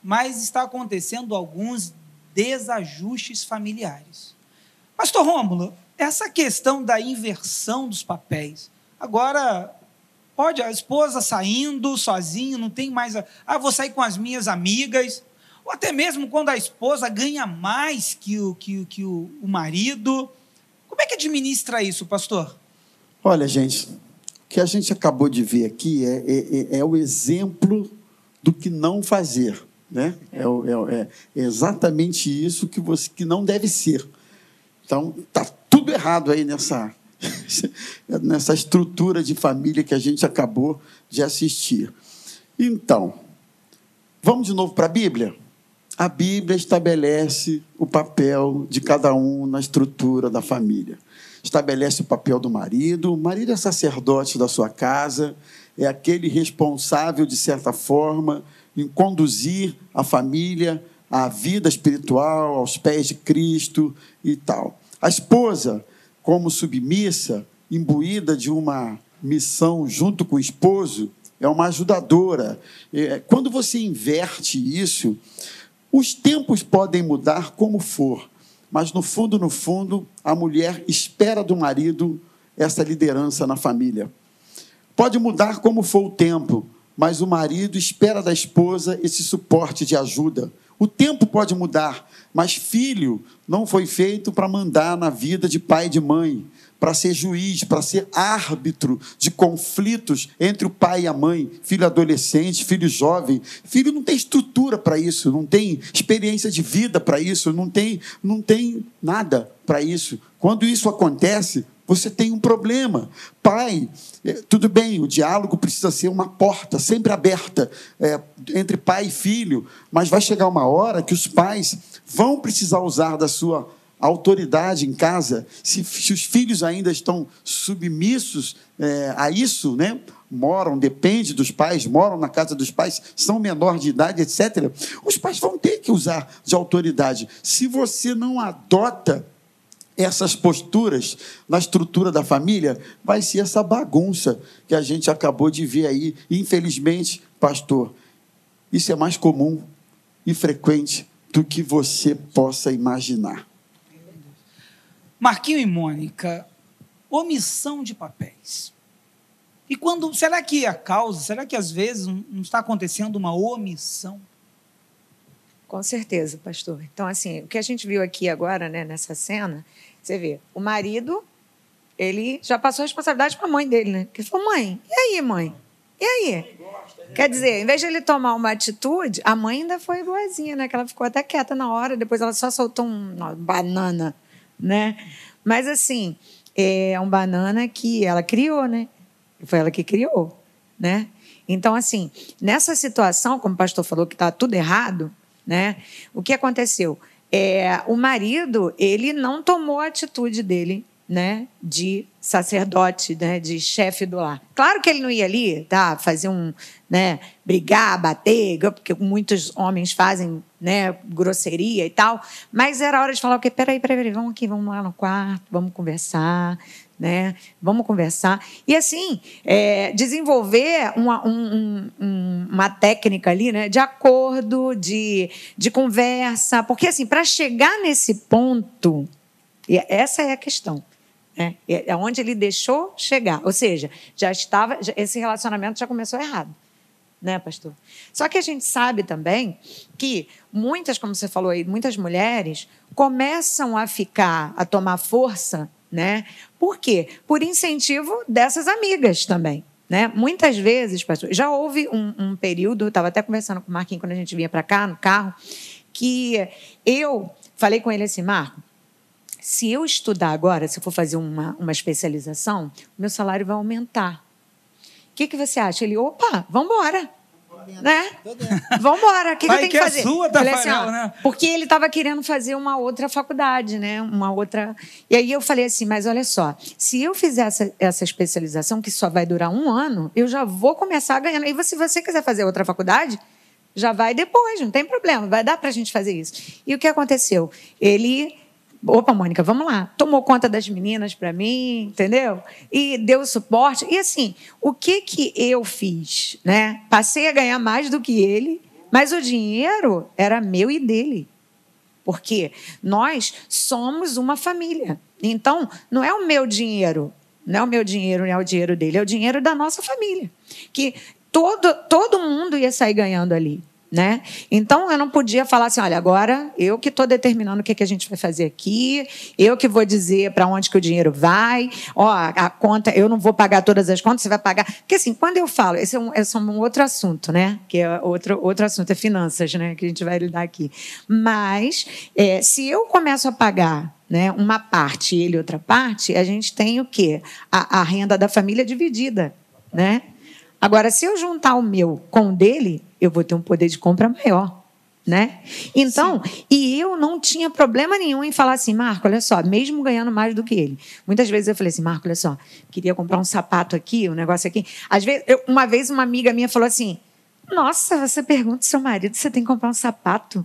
mas está acontecendo alguns desajustes familiares. Pastor Rômulo, essa questão da inversão dos papéis, agora pode a esposa saindo sozinha, não tem mais, a, ah, vou sair com as minhas amigas, ou até mesmo quando a esposa ganha mais que o, que, que o, o marido. Como é que administra isso, pastor? Olha, gente, que a gente acabou de ver aqui é, é- é- é o exemplo do que não fazer. Né? É, é o- é exatamente isso que, você, que não deve ser. Então, está tudo errado aí nessa, nessa estrutura de família que a gente acabou de assistir. Então, vamos de novo para a Bíblia? A Bíblia estabelece o papel de cada um na estrutura da família. Estabelece o papel do marido. O marido é sacerdote da sua casa, é aquele responsável, de certa forma, em conduzir a família à vida espiritual, aos pés de Cristo e tal. A esposa, como submissa, imbuída de uma missão junto com o esposo, é uma ajudadora. É, Quando você inverte isso, os tempos podem mudar como for, mas no fundo, no fundo, a mulher espera do marido essa liderança na família. Pode mudar como for o tempo, mas o marido espera da esposa esse suporte de ajuda. O tempo pode mudar, mas filho não foi feito para mandar na vida de pai e de mãe, para ser juiz, para ser árbitro de conflitos entre o pai e a mãe, filho adolescente, filho jovem. Filho não tem estrutura para isso, não tem experiência de vida para isso, não tem, não tem nada para isso. Quando isso acontece, você tem um problema. Pai, eh, tudo bem, o diálogo precisa ser uma porta sempre aberta eh, entre pai e filho, mas vai chegar uma hora que os pais vão precisar usar da sua autoridade em casa. Se, se os filhos ainda estão submissos eh, a isso, né? moram, depende dos pais, moram na casa dos pais, são menor de idade, etc. Os pais vão ter que usar de autoridade. Se você não adota essas posturas na estrutura da família, vai ser essa bagunça que a gente acabou de ver aí. Infelizmente, pastor, isso é mais comum e frequente do que você possa imaginar. Marquinho e Mônica, omissão de papéis. E quando, será que a causa, será que às vezes não está acontecendo uma omissão? Com certeza, pastor. Então, assim, o que a gente viu aqui agora, né, nessa cena, você vê, o marido, ele já passou a responsabilidade para a mãe dele, né? Porque ele falou, mãe, e aí, mãe? E aí? Quer dizer, em vez de ele tomar uma atitude, a mãe ainda foi boazinha, né? Que ela ficou até quieta na hora, depois ela só soltou um uma banana, né? Mas, assim, é um banana que ela criou, né? Foi ela que criou, né? Então, assim, nessa situação, como o pastor falou que está tudo errado, né? O que aconteceu? É, o marido, ele não tomou a atitude dele, né? De sacerdote, né? De chefe do lar. Claro que ele não ia ali, tá? Fazer um, né? Brigar, bater, porque muitos homens fazem, né? Grosseria e tal. Mas era hora de falar o quê? Peraí, peraí, peraí, vamos aqui, vamos lá no quarto, vamos conversar, né? Vamos conversar. E assim, é, desenvolver uma, um- um- um- uma técnica ali, né? De acordo, de, de conversa. Porque assim, para chegar nesse ponto, e essa é a questão. Né? É onde ele deixou chegar. Ou seja, já estava, já- esse relacionamento já começou errado. Né, pastor? Só que a gente sabe também que muitas, como você falou aí, muitas mulheres começam a ficar, a tomar força, né? Por quê? Por incentivo dessas amigas também. Né? Muitas vezes, pastor, já houve um, um período, estava até conversando com o Marquinhos quando a gente vinha para cá, no carro, que eu falei com ele assim, Marco, se eu estudar agora, se eu for fazer uma, uma especialização, meu salário vai aumentar. O que, que você acha? Ele, opa, vamos embora. Né? Vamos embora. O que, que eu tenho que, que fazer? É sua, Falei assim, ó, né? Porque ele estava querendo fazer uma outra faculdade, né? Uma outra. E aí eu falei assim, mas olha só, se eu fizer essa, essa especialização, que só vai durar um ano, eu já vou começar ganhando. E se você quiser fazer outra faculdade, já vai depois, não tem problema, vai dar para a gente fazer isso. E o que aconteceu? Ele Opa, Mônica, vamos lá. Tomou conta das meninas para mim, entendeu? E deu suporte. E assim, o que que eu fiz, né? Passei a ganhar mais do que ele, mas o dinheiro era meu e dele. Porque nós somos uma família. Então, não é o meu dinheiro, não é o meu dinheiro, não é o dinheiro dele, é o dinheiro da nossa família. Que todo, todo mundo ia sair ganhando ali. Né? Então eu não podia falar assim, olha, agora eu que estou determinando o que, que a gente vai fazer aqui, eu que vou dizer para onde que o dinheiro vai, ó, a conta, eu não vou pagar todas as contas, você vai pagar. Porque assim, quando eu falo, esse é um, esse é um outro assunto, né? Que é outro, outro assunto, é finanças, né? Que a gente vai lidar aqui. Mas é, se eu começo a pagar né, uma parte e ele outra parte, a gente tem o quê? A, a renda da família dividida, né? Agora, se eu juntar o meu com o dele, eu vou ter um poder de compra maior. Né? Então, Sim. e eu não tinha problema nenhum em falar assim, Marco, olha só, mesmo ganhando mais do que ele. Muitas vezes eu falei assim, Marco, olha só, queria comprar um sapato aqui, um negócio aqui. Às vezes, eu, uma vez uma amiga minha falou assim: Nossa, você pergunta ao seu marido se você tem que comprar um sapato.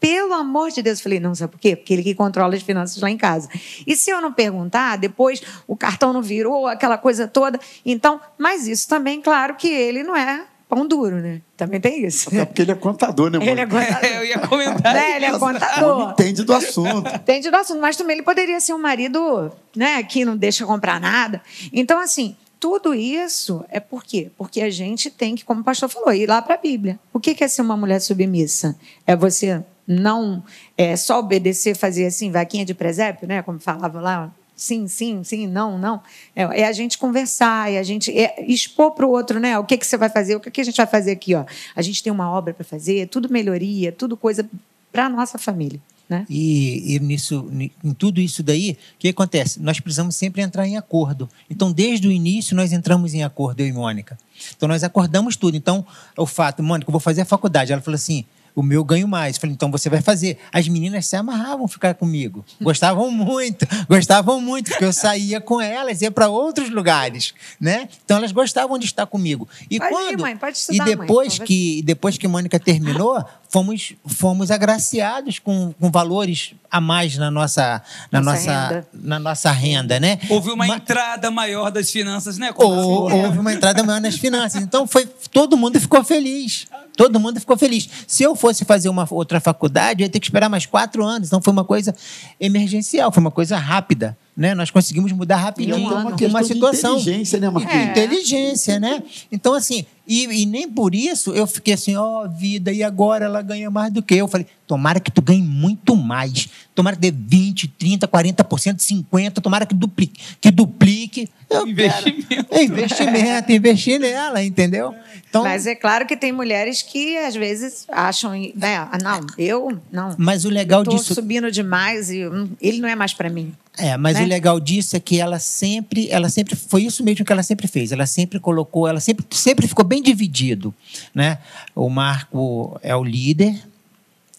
Pelo amor de Deus, eu falei, não, sabe por quê? Porque ele que controla as finanças lá em casa. E se eu não perguntar, depois o cartão não virou, aquela coisa toda. Então, mas isso também, claro que ele não é pão duro, né? Também tem isso. Até porque ele é contador, né, mãe? Ele é contador. eu ia comentar né? Ele é contador. Entende do assunto. Entende do assunto, mas também ele poderia ser um marido, né, que não deixa comprar nada. Então, assim, tudo isso é por quê? Porque a gente tem que, como o pastor falou, ir lá para a Bíblia. O que é ser uma mulher submissa? É você não é, só obedecer, fazer assim, vaquinha de presépio, né? Como falava lá, sim, sim, sim, não, não. É, é a gente conversar, é a gente é expor para o outro, né? O que, que você vai fazer, o que, que a gente vai fazer aqui, ó. A gente tem uma obra para fazer, tudo melhoria, tudo coisa para a nossa família. Né? E, e nisso, em tudo isso daí, o que acontece? Nós precisamos sempre entrar em acordo. Então, desde o início, nós entramos em acordo, eu e Mônica. Então, nós acordamos tudo. Então, o fato, Mônica, eu vou fazer a faculdade. Ela falou assim: o meu ganho mais. Eu falei, então você vai fazer. As meninas se amarravam ficar comigo. Gostavam muito, gostavam muito, porque eu saía com elas, ia para outros lugares, né? Então elas gostavam de estar comigo. E pode quando ir, mãe, pode estudar, e depois mãe, que depois que Mônica terminou, fomos fomos agraciados com, com valores a mais na nossa na nossa, Nossa renda. na nossa renda, né? Houve uma Ma- entrada maior das finanças, né? ou, houve uma entrada maior nas finanças. Então foi todo mundo ficou feliz. Todo mundo ficou feliz. Se eu fosse fazer uma outra faculdade, eu ia ter que esperar mais quatro anos. Então foi uma coisa emergencial, foi uma coisa rápida. Né? Nós conseguimos mudar rapidinho Em um uma, de situação. inteligência, né, Marquinhos? É. Inteligência, né? Então, assim, e, e nem por isso eu fiquei assim, ó, vida, e agora ela ganha mais do que eu. Eu falei, tomara que tu ganhe muito mais. Tomara que dê 20, 30, 40%, 50%, tomara que duplique. Que duplique. Eu Investimento. Quero, é investimento, investir nela, entendeu? Então, Mas é claro que tem mulheres que às vezes acham, né? ah, Não, eu não. Mas o legal Tô disso. subindo demais e hum, ele não é mais para mim. É, mas né? o legal disso é que ela sempre, ela sempre foi isso mesmo que ela sempre fez. Ela sempre colocou, ela sempre, sempre ficou bem dividido, né? O Marco é o líder,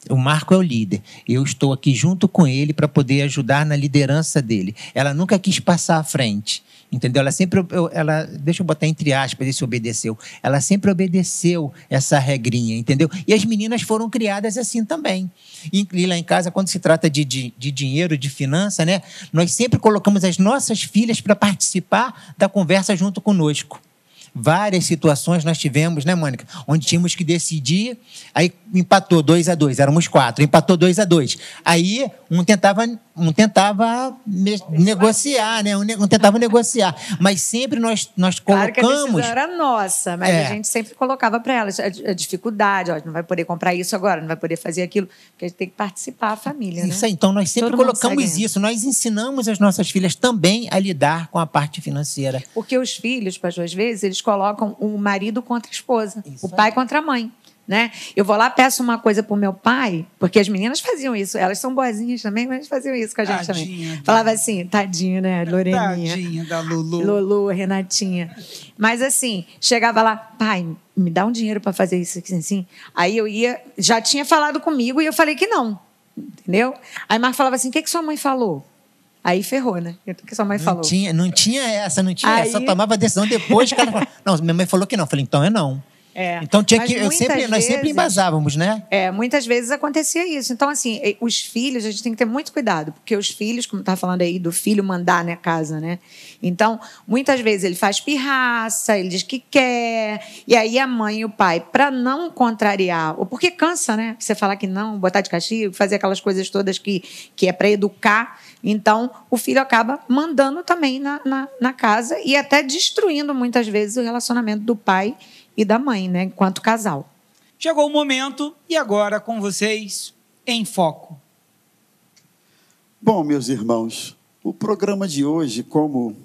o Marco é o líder. Eu estou aqui junto com ele para poder ajudar na liderança dele. Ela nunca quis passar à frente. Entendeu? Ela sempre, ela, deixa eu botar entre aspas esse obedeceu. Ela sempre obedeceu essa regrinha, entendeu? E as meninas foram criadas assim também. E lá em casa, quando se trata de, de, de dinheiro, de finança, né? Nós sempre colocamos as nossas filhas para participar da conversa junto conosco. Várias situações nós tivemos, né, Mônica? Onde tínhamos que decidir, aí empatou 2 a 2 éramos quatro, empatou 2 a 2 Aí um tentava, um tentava negociar, né? Um, ne- um tentava negociar. Mas sempre nós, nós Claro que a colocamos. era nossa, mas É. a gente sempre colocava para elas a, a dificuldade, ó, não vai poder comprar isso agora, não vai poder fazer aquilo, porque a gente tem que participar a família, né? Isso aí, então nós sempre Todo colocamos isso. Nós ensinamos as nossas filhas também a lidar com a parte financeira. Porque os filhos, pastor, às vezes, eles colocam o marido contra a esposa, o pai contra a mãe. Né? Eu vou lá, peço uma coisa pro meu pai, porque as meninas faziam isso, elas são boazinhas também, mas faziam isso com a gente Tadinha, também. Falava assim, tadinha, né, Loreninha. Tadinha da Lulu. Lulu, Renatinha. Mas assim, chegava lá, pai, me dá um dinheiro para fazer isso assim, assim. Aí eu ia, já tinha falado comigo e eu falei que não. Entendeu? Aí Marco falava assim: o que, que sua mãe falou? Aí ferrou, né? O que sua mãe Não falou? tinha, não tinha essa, não tinha Aí- essa. Eu tomava a decisão depois que ela falou. Não, minha mãe falou que não. Eu falei, então é não. É. Então tinha Mas que. Eu sempre, nós sempre vezes- embasávamos, né? É, muitas vezes acontecia isso. Então, assim, os filhos, a gente tem que ter muito cuidado, porque os filhos, como está falando aí, do filho mandar na casa, né? Então, muitas vezes ele faz pirraça, ele diz que quer, e aí a mãe e o pai, para não contrariar, ou porque cansa, né? Você falar que não, botar de castigo, fazer aquelas coisas todas que, que é para educar. Então, o filho acaba mandando também na, na, na casa e até destruindo muitas vezes o relacionamento do pai e da mãe, né? Enquanto casal. Chegou o momento e agora com vocês em foco. Bom, meus irmãos, o programa de hoje, como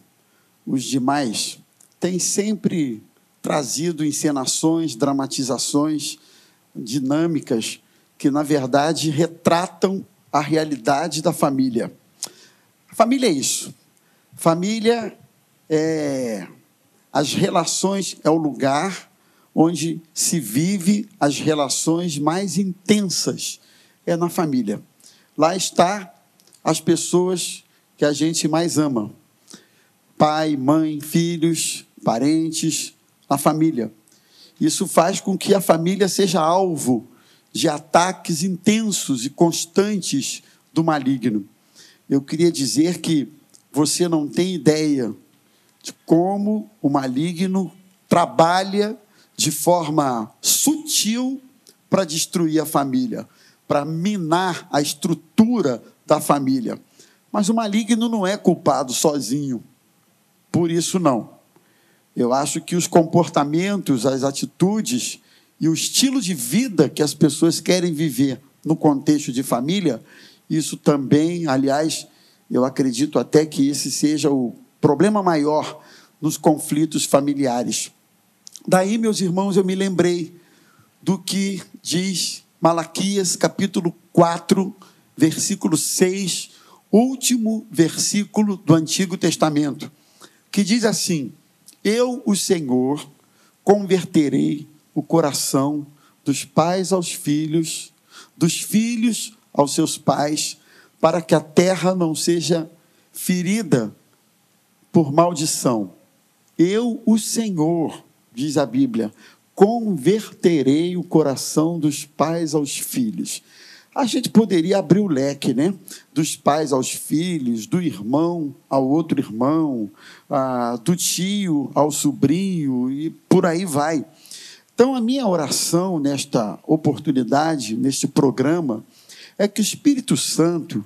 os demais, tem sempre trazido encenações, dramatizações, dinâmicas que, na verdade, retratam a realidade da família. Família é isso. Família é as relações, é o lugar onde se vive as relações mais intensas. É na família. Lá está as pessoas que a gente mais ama. Pai, mãe, filhos, parentes, a família. Isso faz com que a família seja alvo de ataques intensos e constantes do maligno. Eu queria dizer que você não tem ideia de como o maligno trabalha de forma sutil para destruir a família, para minar a estrutura da família. Mas o maligno não é culpado sozinho. Por isso, não. Eu acho que os comportamentos, as atitudes e o estilo de vida que as pessoas querem viver no contexto de família, isso também, aliás, eu acredito até que esse seja o problema maior nos conflitos familiares. Daí, meus irmãos, eu me lembrei do que diz Malaquias, capítulo 4, versículo 6, último versículo do Antigo Testamento, que diz assim: Eu, o Senhor, converterei o coração dos pais aos filhos, dos filhos aos seus pais, para que a terra não seja ferida por maldição. Eu, o Senhor, diz a Bíblia, converterei o coração dos pais aos filhos. A gente poderia abrir o leque, né? Dos pais aos filhos, do irmão ao outro irmão, ah, do tio ao sobrinho e por aí vai. Então, a minha oração nesta oportunidade, neste programa, é que o Espírito Santo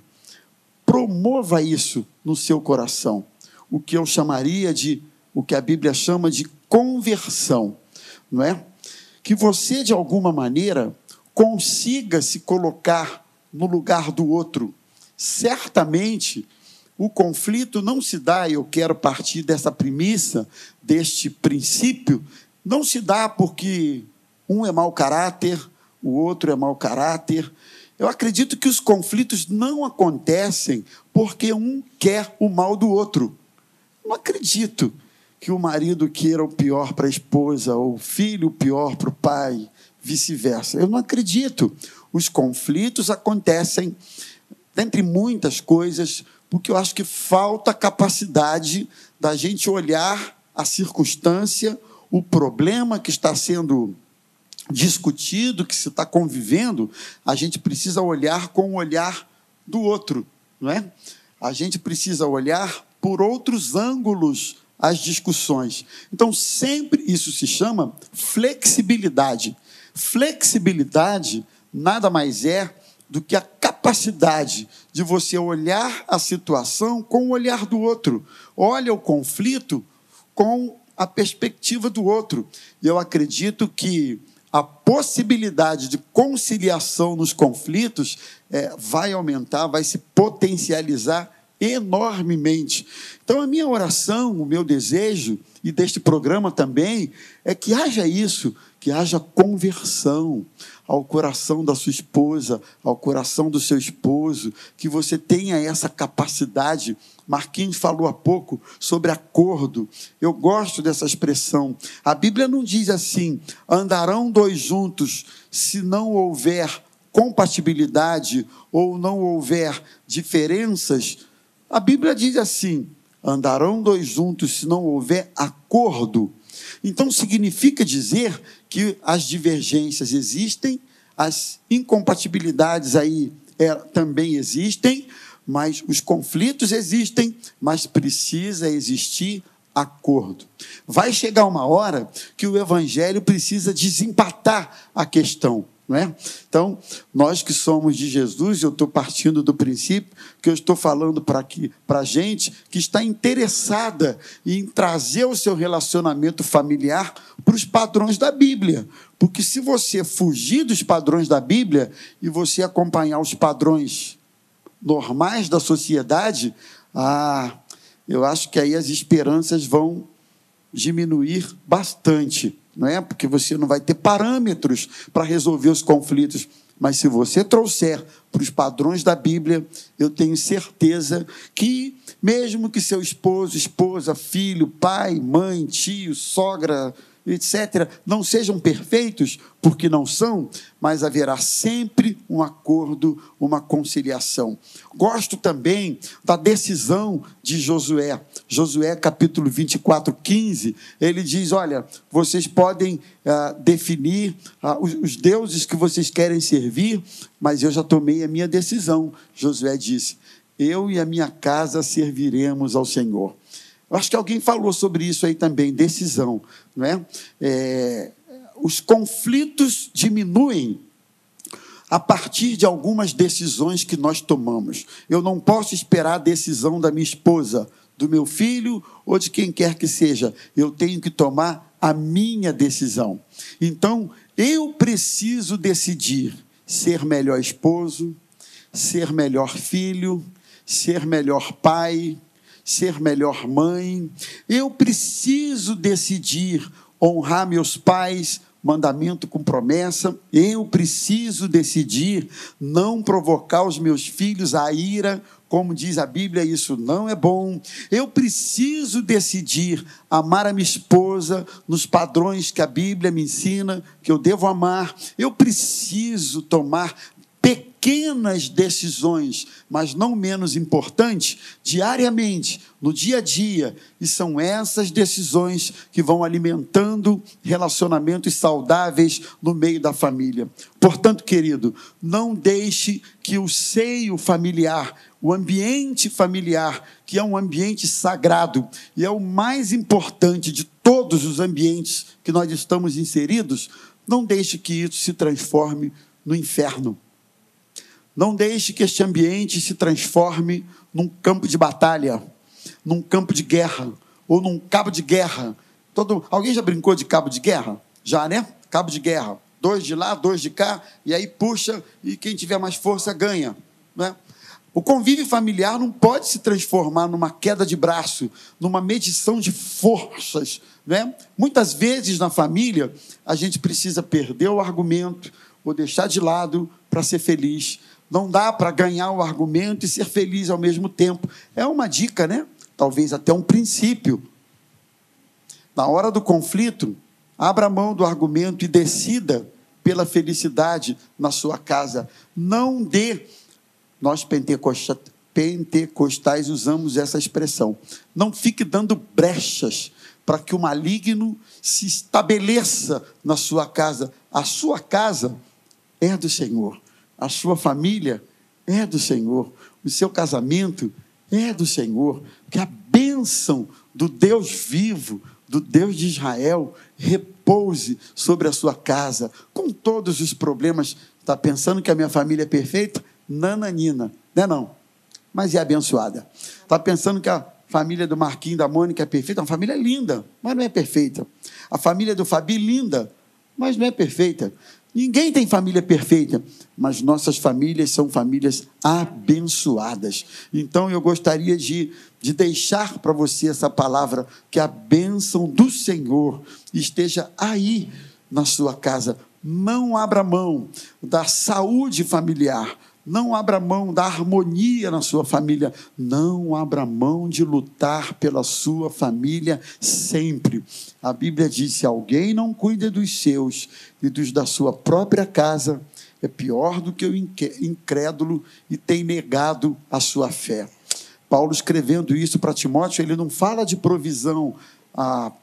promova isso no seu coração. O que eu chamaria de, o que a Bíblia chama de conversão, não é? Que você, de alguma maneira, consiga se colocar no lugar do outro. Certamente, o conflito não se dá, e eu quero partir dessa premissa, deste princípio, não se dá porque um é mau caráter, o outro é mau caráter. Eu acredito que os conflitos não acontecem porque um quer o mal do outro. Não acredito que o marido queira o pior para a esposa, ou o filho o pior para o pai, vice-versa. Eu não acredito. Os conflitos acontecem, dentre muitas coisas, porque eu acho que falta capacidade da gente olhar a circunstância, o problema que está sendo discutido, que se está convivendo, a gente precisa olhar com o olhar do outro, não é? A gente precisa olhar por outros ângulos as discussões. Então, sempre isso se chama flexibilidade. Flexibilidade nada mais é do que a capacidade de você olhar a situação com o olhar do outro. Olha o conflito com a perspectiva do outro. E eu acredito que a possibilidade de conciliação nos conflitos é, vai aumentar, vai se potencializar enormemente. Então, a minha oração, o meu desejo, e deste programa também, é que haja isso, que haja conversão ao coração da sua esposa, ao coração do seu esposo, que você tenha essa capacidade. Marquinhos falou há pouco sobre acordo. Eu gosto dessa expressão. A Bíblia não diz assim: andarão dois juntos se não houver compatibilidade ou não houver diferenças. A Bíblia diz assim: andarão dois juntos se não houver acordo. Então significa dizer que as divergências existem, as incompatibilidades aí é, também existem, mas os conflitos existem, mas precisa existir acordo. Vai chegar uma hora que o evangelho precisa desempatar a questão. Não é? Então, nós que somos de Jesus, eu estou partindo do princípio que eu estou falando para a gente que está interessada em trazer o seu relacionamento familiar para os padrões da Bíblia. Porque se você fugir dos padrões da Bíblia e você acompanhar os padrões normais da sociedade, ah, eu acho que aí as esperanças vão diminuir bastante não é? Porque você não vai ter parâmetros para resolver os conflitos. Mas se você trouxer para os padrões da Bíblia, eu tenho certeza que, mesmo que seu esposo, esposa, filho, pai, mãe, tio, sogra, etc., não sejam perfeitos, porque não são, mas haverá sempre um acordo, uma conciliação. Gosto também da decisão de Josué. Josué, capítulo 24, 15, ele diz: Olha, vocês podem ah, definir ah, os, os deuses que vocês querem servir, mas eu já tomei a minha decisão. Josué disse: Eu e a minha casa serviremos ao Senhor. Eu acho que alguém falou sobre isso aí também, decisão. Não é? é os conflitos diminuem a partir de algumas decisões que nós tomamos. Eu não posso esperar a decisão da minha esposa, do meu filho ou de quem quer que seja. Eu tenho que tomar a minha decisão. Então, eu preciso decidir ser melhor esposo, ser melhor filho, ser melhor pai, ser melhor mãe. Eu preciso decidir honrar meus pais, mandamento com promessa. Eu preciso decidir não provocar os meus filhos a ira, como diz a Bíblia, isso não é bom. Eu preciso decidir amar a minha esposa nos padrões que a Bíblia me ensina que eu devo amar. Eu preciso tomar pequenas decisões, mas não menos importantes, diariamente, no dia a dia, e são essas decisões que vão alimentando relacionamentos saudáveis no meio da família. Portanto, querido, não deixe que o seio familiar, o ambiente familiar, que é um ambiente sagrado e é o mais importante de todos os ambientes que nós estamos inseridos, não deixe que isso se transforme no inferno não deixe que este ambiente se transforme num campo de batalha, num campo de guerra ou num cabo de guerra. Todo, alguém já brincou de cabo de guerra? Já, né? Cabo de guerra. Dois de lá, dois de cá, e aí puxa, e quem tiver mais força ganha. Né? O convívio familiar não pode se transformar numa queda de braço, numa medição de forças. Né? Muitas vezes na família, a gente precisa perder o argumento ou deixar de lado para ser feliz. Não dá para ganhar o argumento e ser feliz ao mesmo tempo. É uma dica, né? Talvez até um princípio. Na hora do conflito, abra mão do argumento e decida pela felicidade na sua casa. Não dê. Nós pentecostais usamos essa expressão. Não fique dando brechas para que o maligno se estabeleça na sua casa. A sua casa é do Senhor a sua família é do Senhor, o seu casamento é do Senhor, que a bênção do Deus vivo, do Deus de Israel, repouse sobre a sua casa, com todos os problemas. Está pensando que a minha família é perfeita? Nananina, não é não, mas é abençoada. Está pensando que a família do Marquinhos, da Mônica é perfeita? Uma família linda, mas não é perfeita. A família do Fabi, linda, mas não é perfeita. Ninguém tem família perfeita, mas nossas famílias são famílias abençoadas. Então eu gostaria de, de deixar para você essa palavra, que a bênção do Senhor esteja aí na sua casa. Não abra mão da saúde familiar não abra mão da harmonia na sua família. Não abra mão de lutar pela sua família sempre. A Bíblia diz: se alguém não cuida dos seus e dos da sua própria casa, é pior do que o incrédulo e tem negado a sua fé. Paulo escrevendo isso para Timóteo, ele não fala de provisão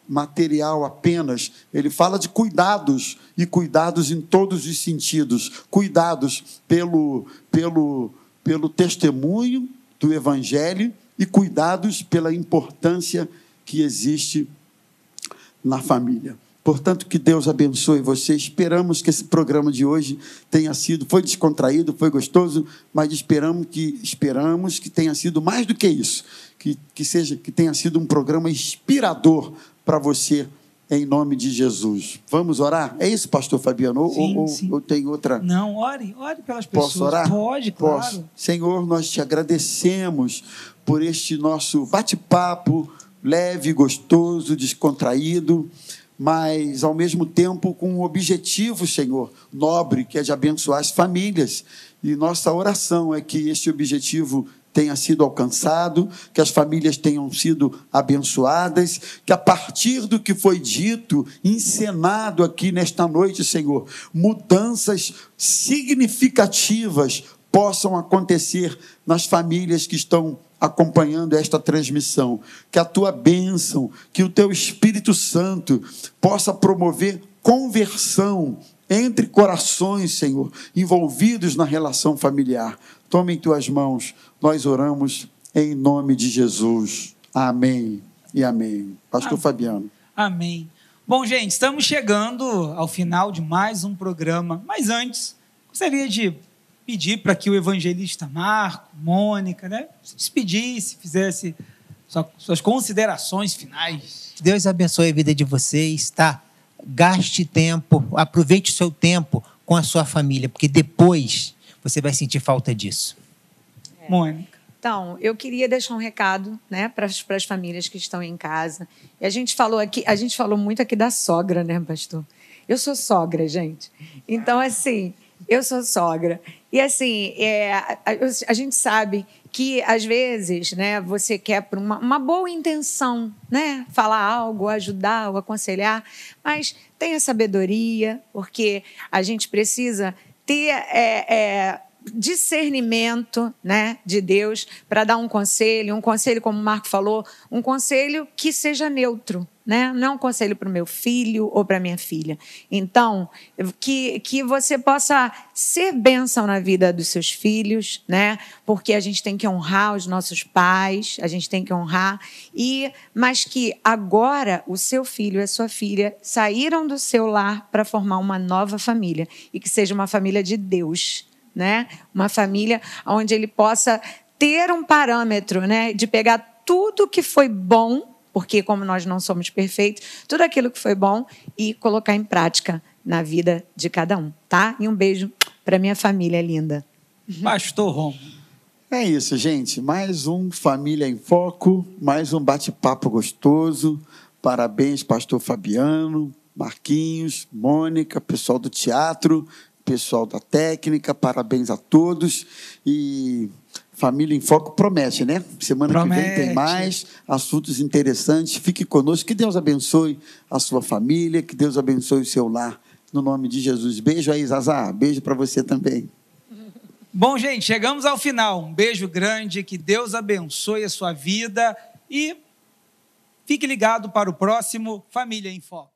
material apenas, ele fala de cuidados, e cuidados em todos os sentidos cuidados pelo, pelo, pelo testemunho do Evangelho e cuidados pela importância que existe na família. Portanto, que Deus abençoe você. Esperamos que esse programa de hoje tenha sido, foi descontraído, foi gostoso, mas esperamos que esperamos que tenha sido mais do que isso, que, que seja que tenha sido um programa inspirador para você em nome de Jesus. Vamos orar? É isso, pastor Fabiano? Sim, ou, sim. ou tem outra? Não, ore, ore pelas pessoas. Posso orar? Pode, claro. Posso. Senhor, nós te agradecemos por este nosso bate-papo leve, gostoso, descontraído mas ao mesmo tempo com um objetivo, Senhor, nobre, que é de abençoar as famílias. E nossa oração é que este objetivo tenha sido alcançado, que as famílias tenham sido abençoadas, que a partir do que foi dito, encenado aqui nesta noite, Senhor, mudanças significativas possam acontecer nas famílias que estão acompanhando esta transmissão. Que a tua bênção, que o teu Espírito Santo possa promover conversão entre corações, Senhor, envolvidos na relação familiar. Tome em tuas mãos, nós oramos em nome de Jesus. Amém e amém. Pastor amém. Fabiano. Amém. Bom, gente, estamos chegando ao final de mais um programa, mas antes, gostaria de pedir para que o evangelista Marco, Mônica, né, se despedisse, fizesse suas considerações finais. Deus abençoe a vida de vocês, tá? Gaste tempo, aproveite o seu tempo com a sua família, porque depois você vai sentir falta disso. É. Mônica. Então, eu queria deixar um recado, né, para as, para as famílias que estão em casa. E a gente falou aqui, a gente falou muito aqui da sogra, né, pastor? Eu sou sogra, gente. Então, assim, eu sou sogra. E assim, é, a, a, gente sabe que às vezes, né, você quer por uma, uma, boa intenção, né, falar algo, ajudar ou aconselhar, mas tenha sabedoria, porque a gente precisa ter é, é, discernimento né, de Deus para dar um conselho, um conselho, como o Marco falou, um conselho que seja neutro. Né? Não é um conselho para o meu filho ou para minha filha. Então, que, que você possa ser bênção na vida dos seus filhos, né? Porque a gente tem que honrar os nossos pais, a gente tem que honrar e mas que agora o seu filho e a sua filha saíram do seu lar para formar uma nova família e que seja uma família de Deus, né? Uma família onde ele possa ter um parâmetro, né, de pegar tudo que foi bom, porque como nós não somos perfeitos, tudo aquilo que foi bom e colocar em prática na vida de cada um, tá? E um beijo para minha família linda. Pastor Rom. É isso, gente. Mais um Família em Foco, mais um bate-papo gostoso. Parabéns, Pastor Fabiano, Marquinhos, Mônica, pessoal do teatro pessoal da técnica, parabéns a todos. E Família em Foco promete, né? Semana promete. que vem tem mais assuntos interessantes. Fique conosco. Que Deus abençoe a sua família, que Deus abençoe o seu lar. No nome de Jesus. Beijo aí, Zazá. Beijo para você também. Bom, gente, chegamos ao final. Um beijo grande, que Deus abençoe a sua vida e fique ligado para o próximo Família em Foco.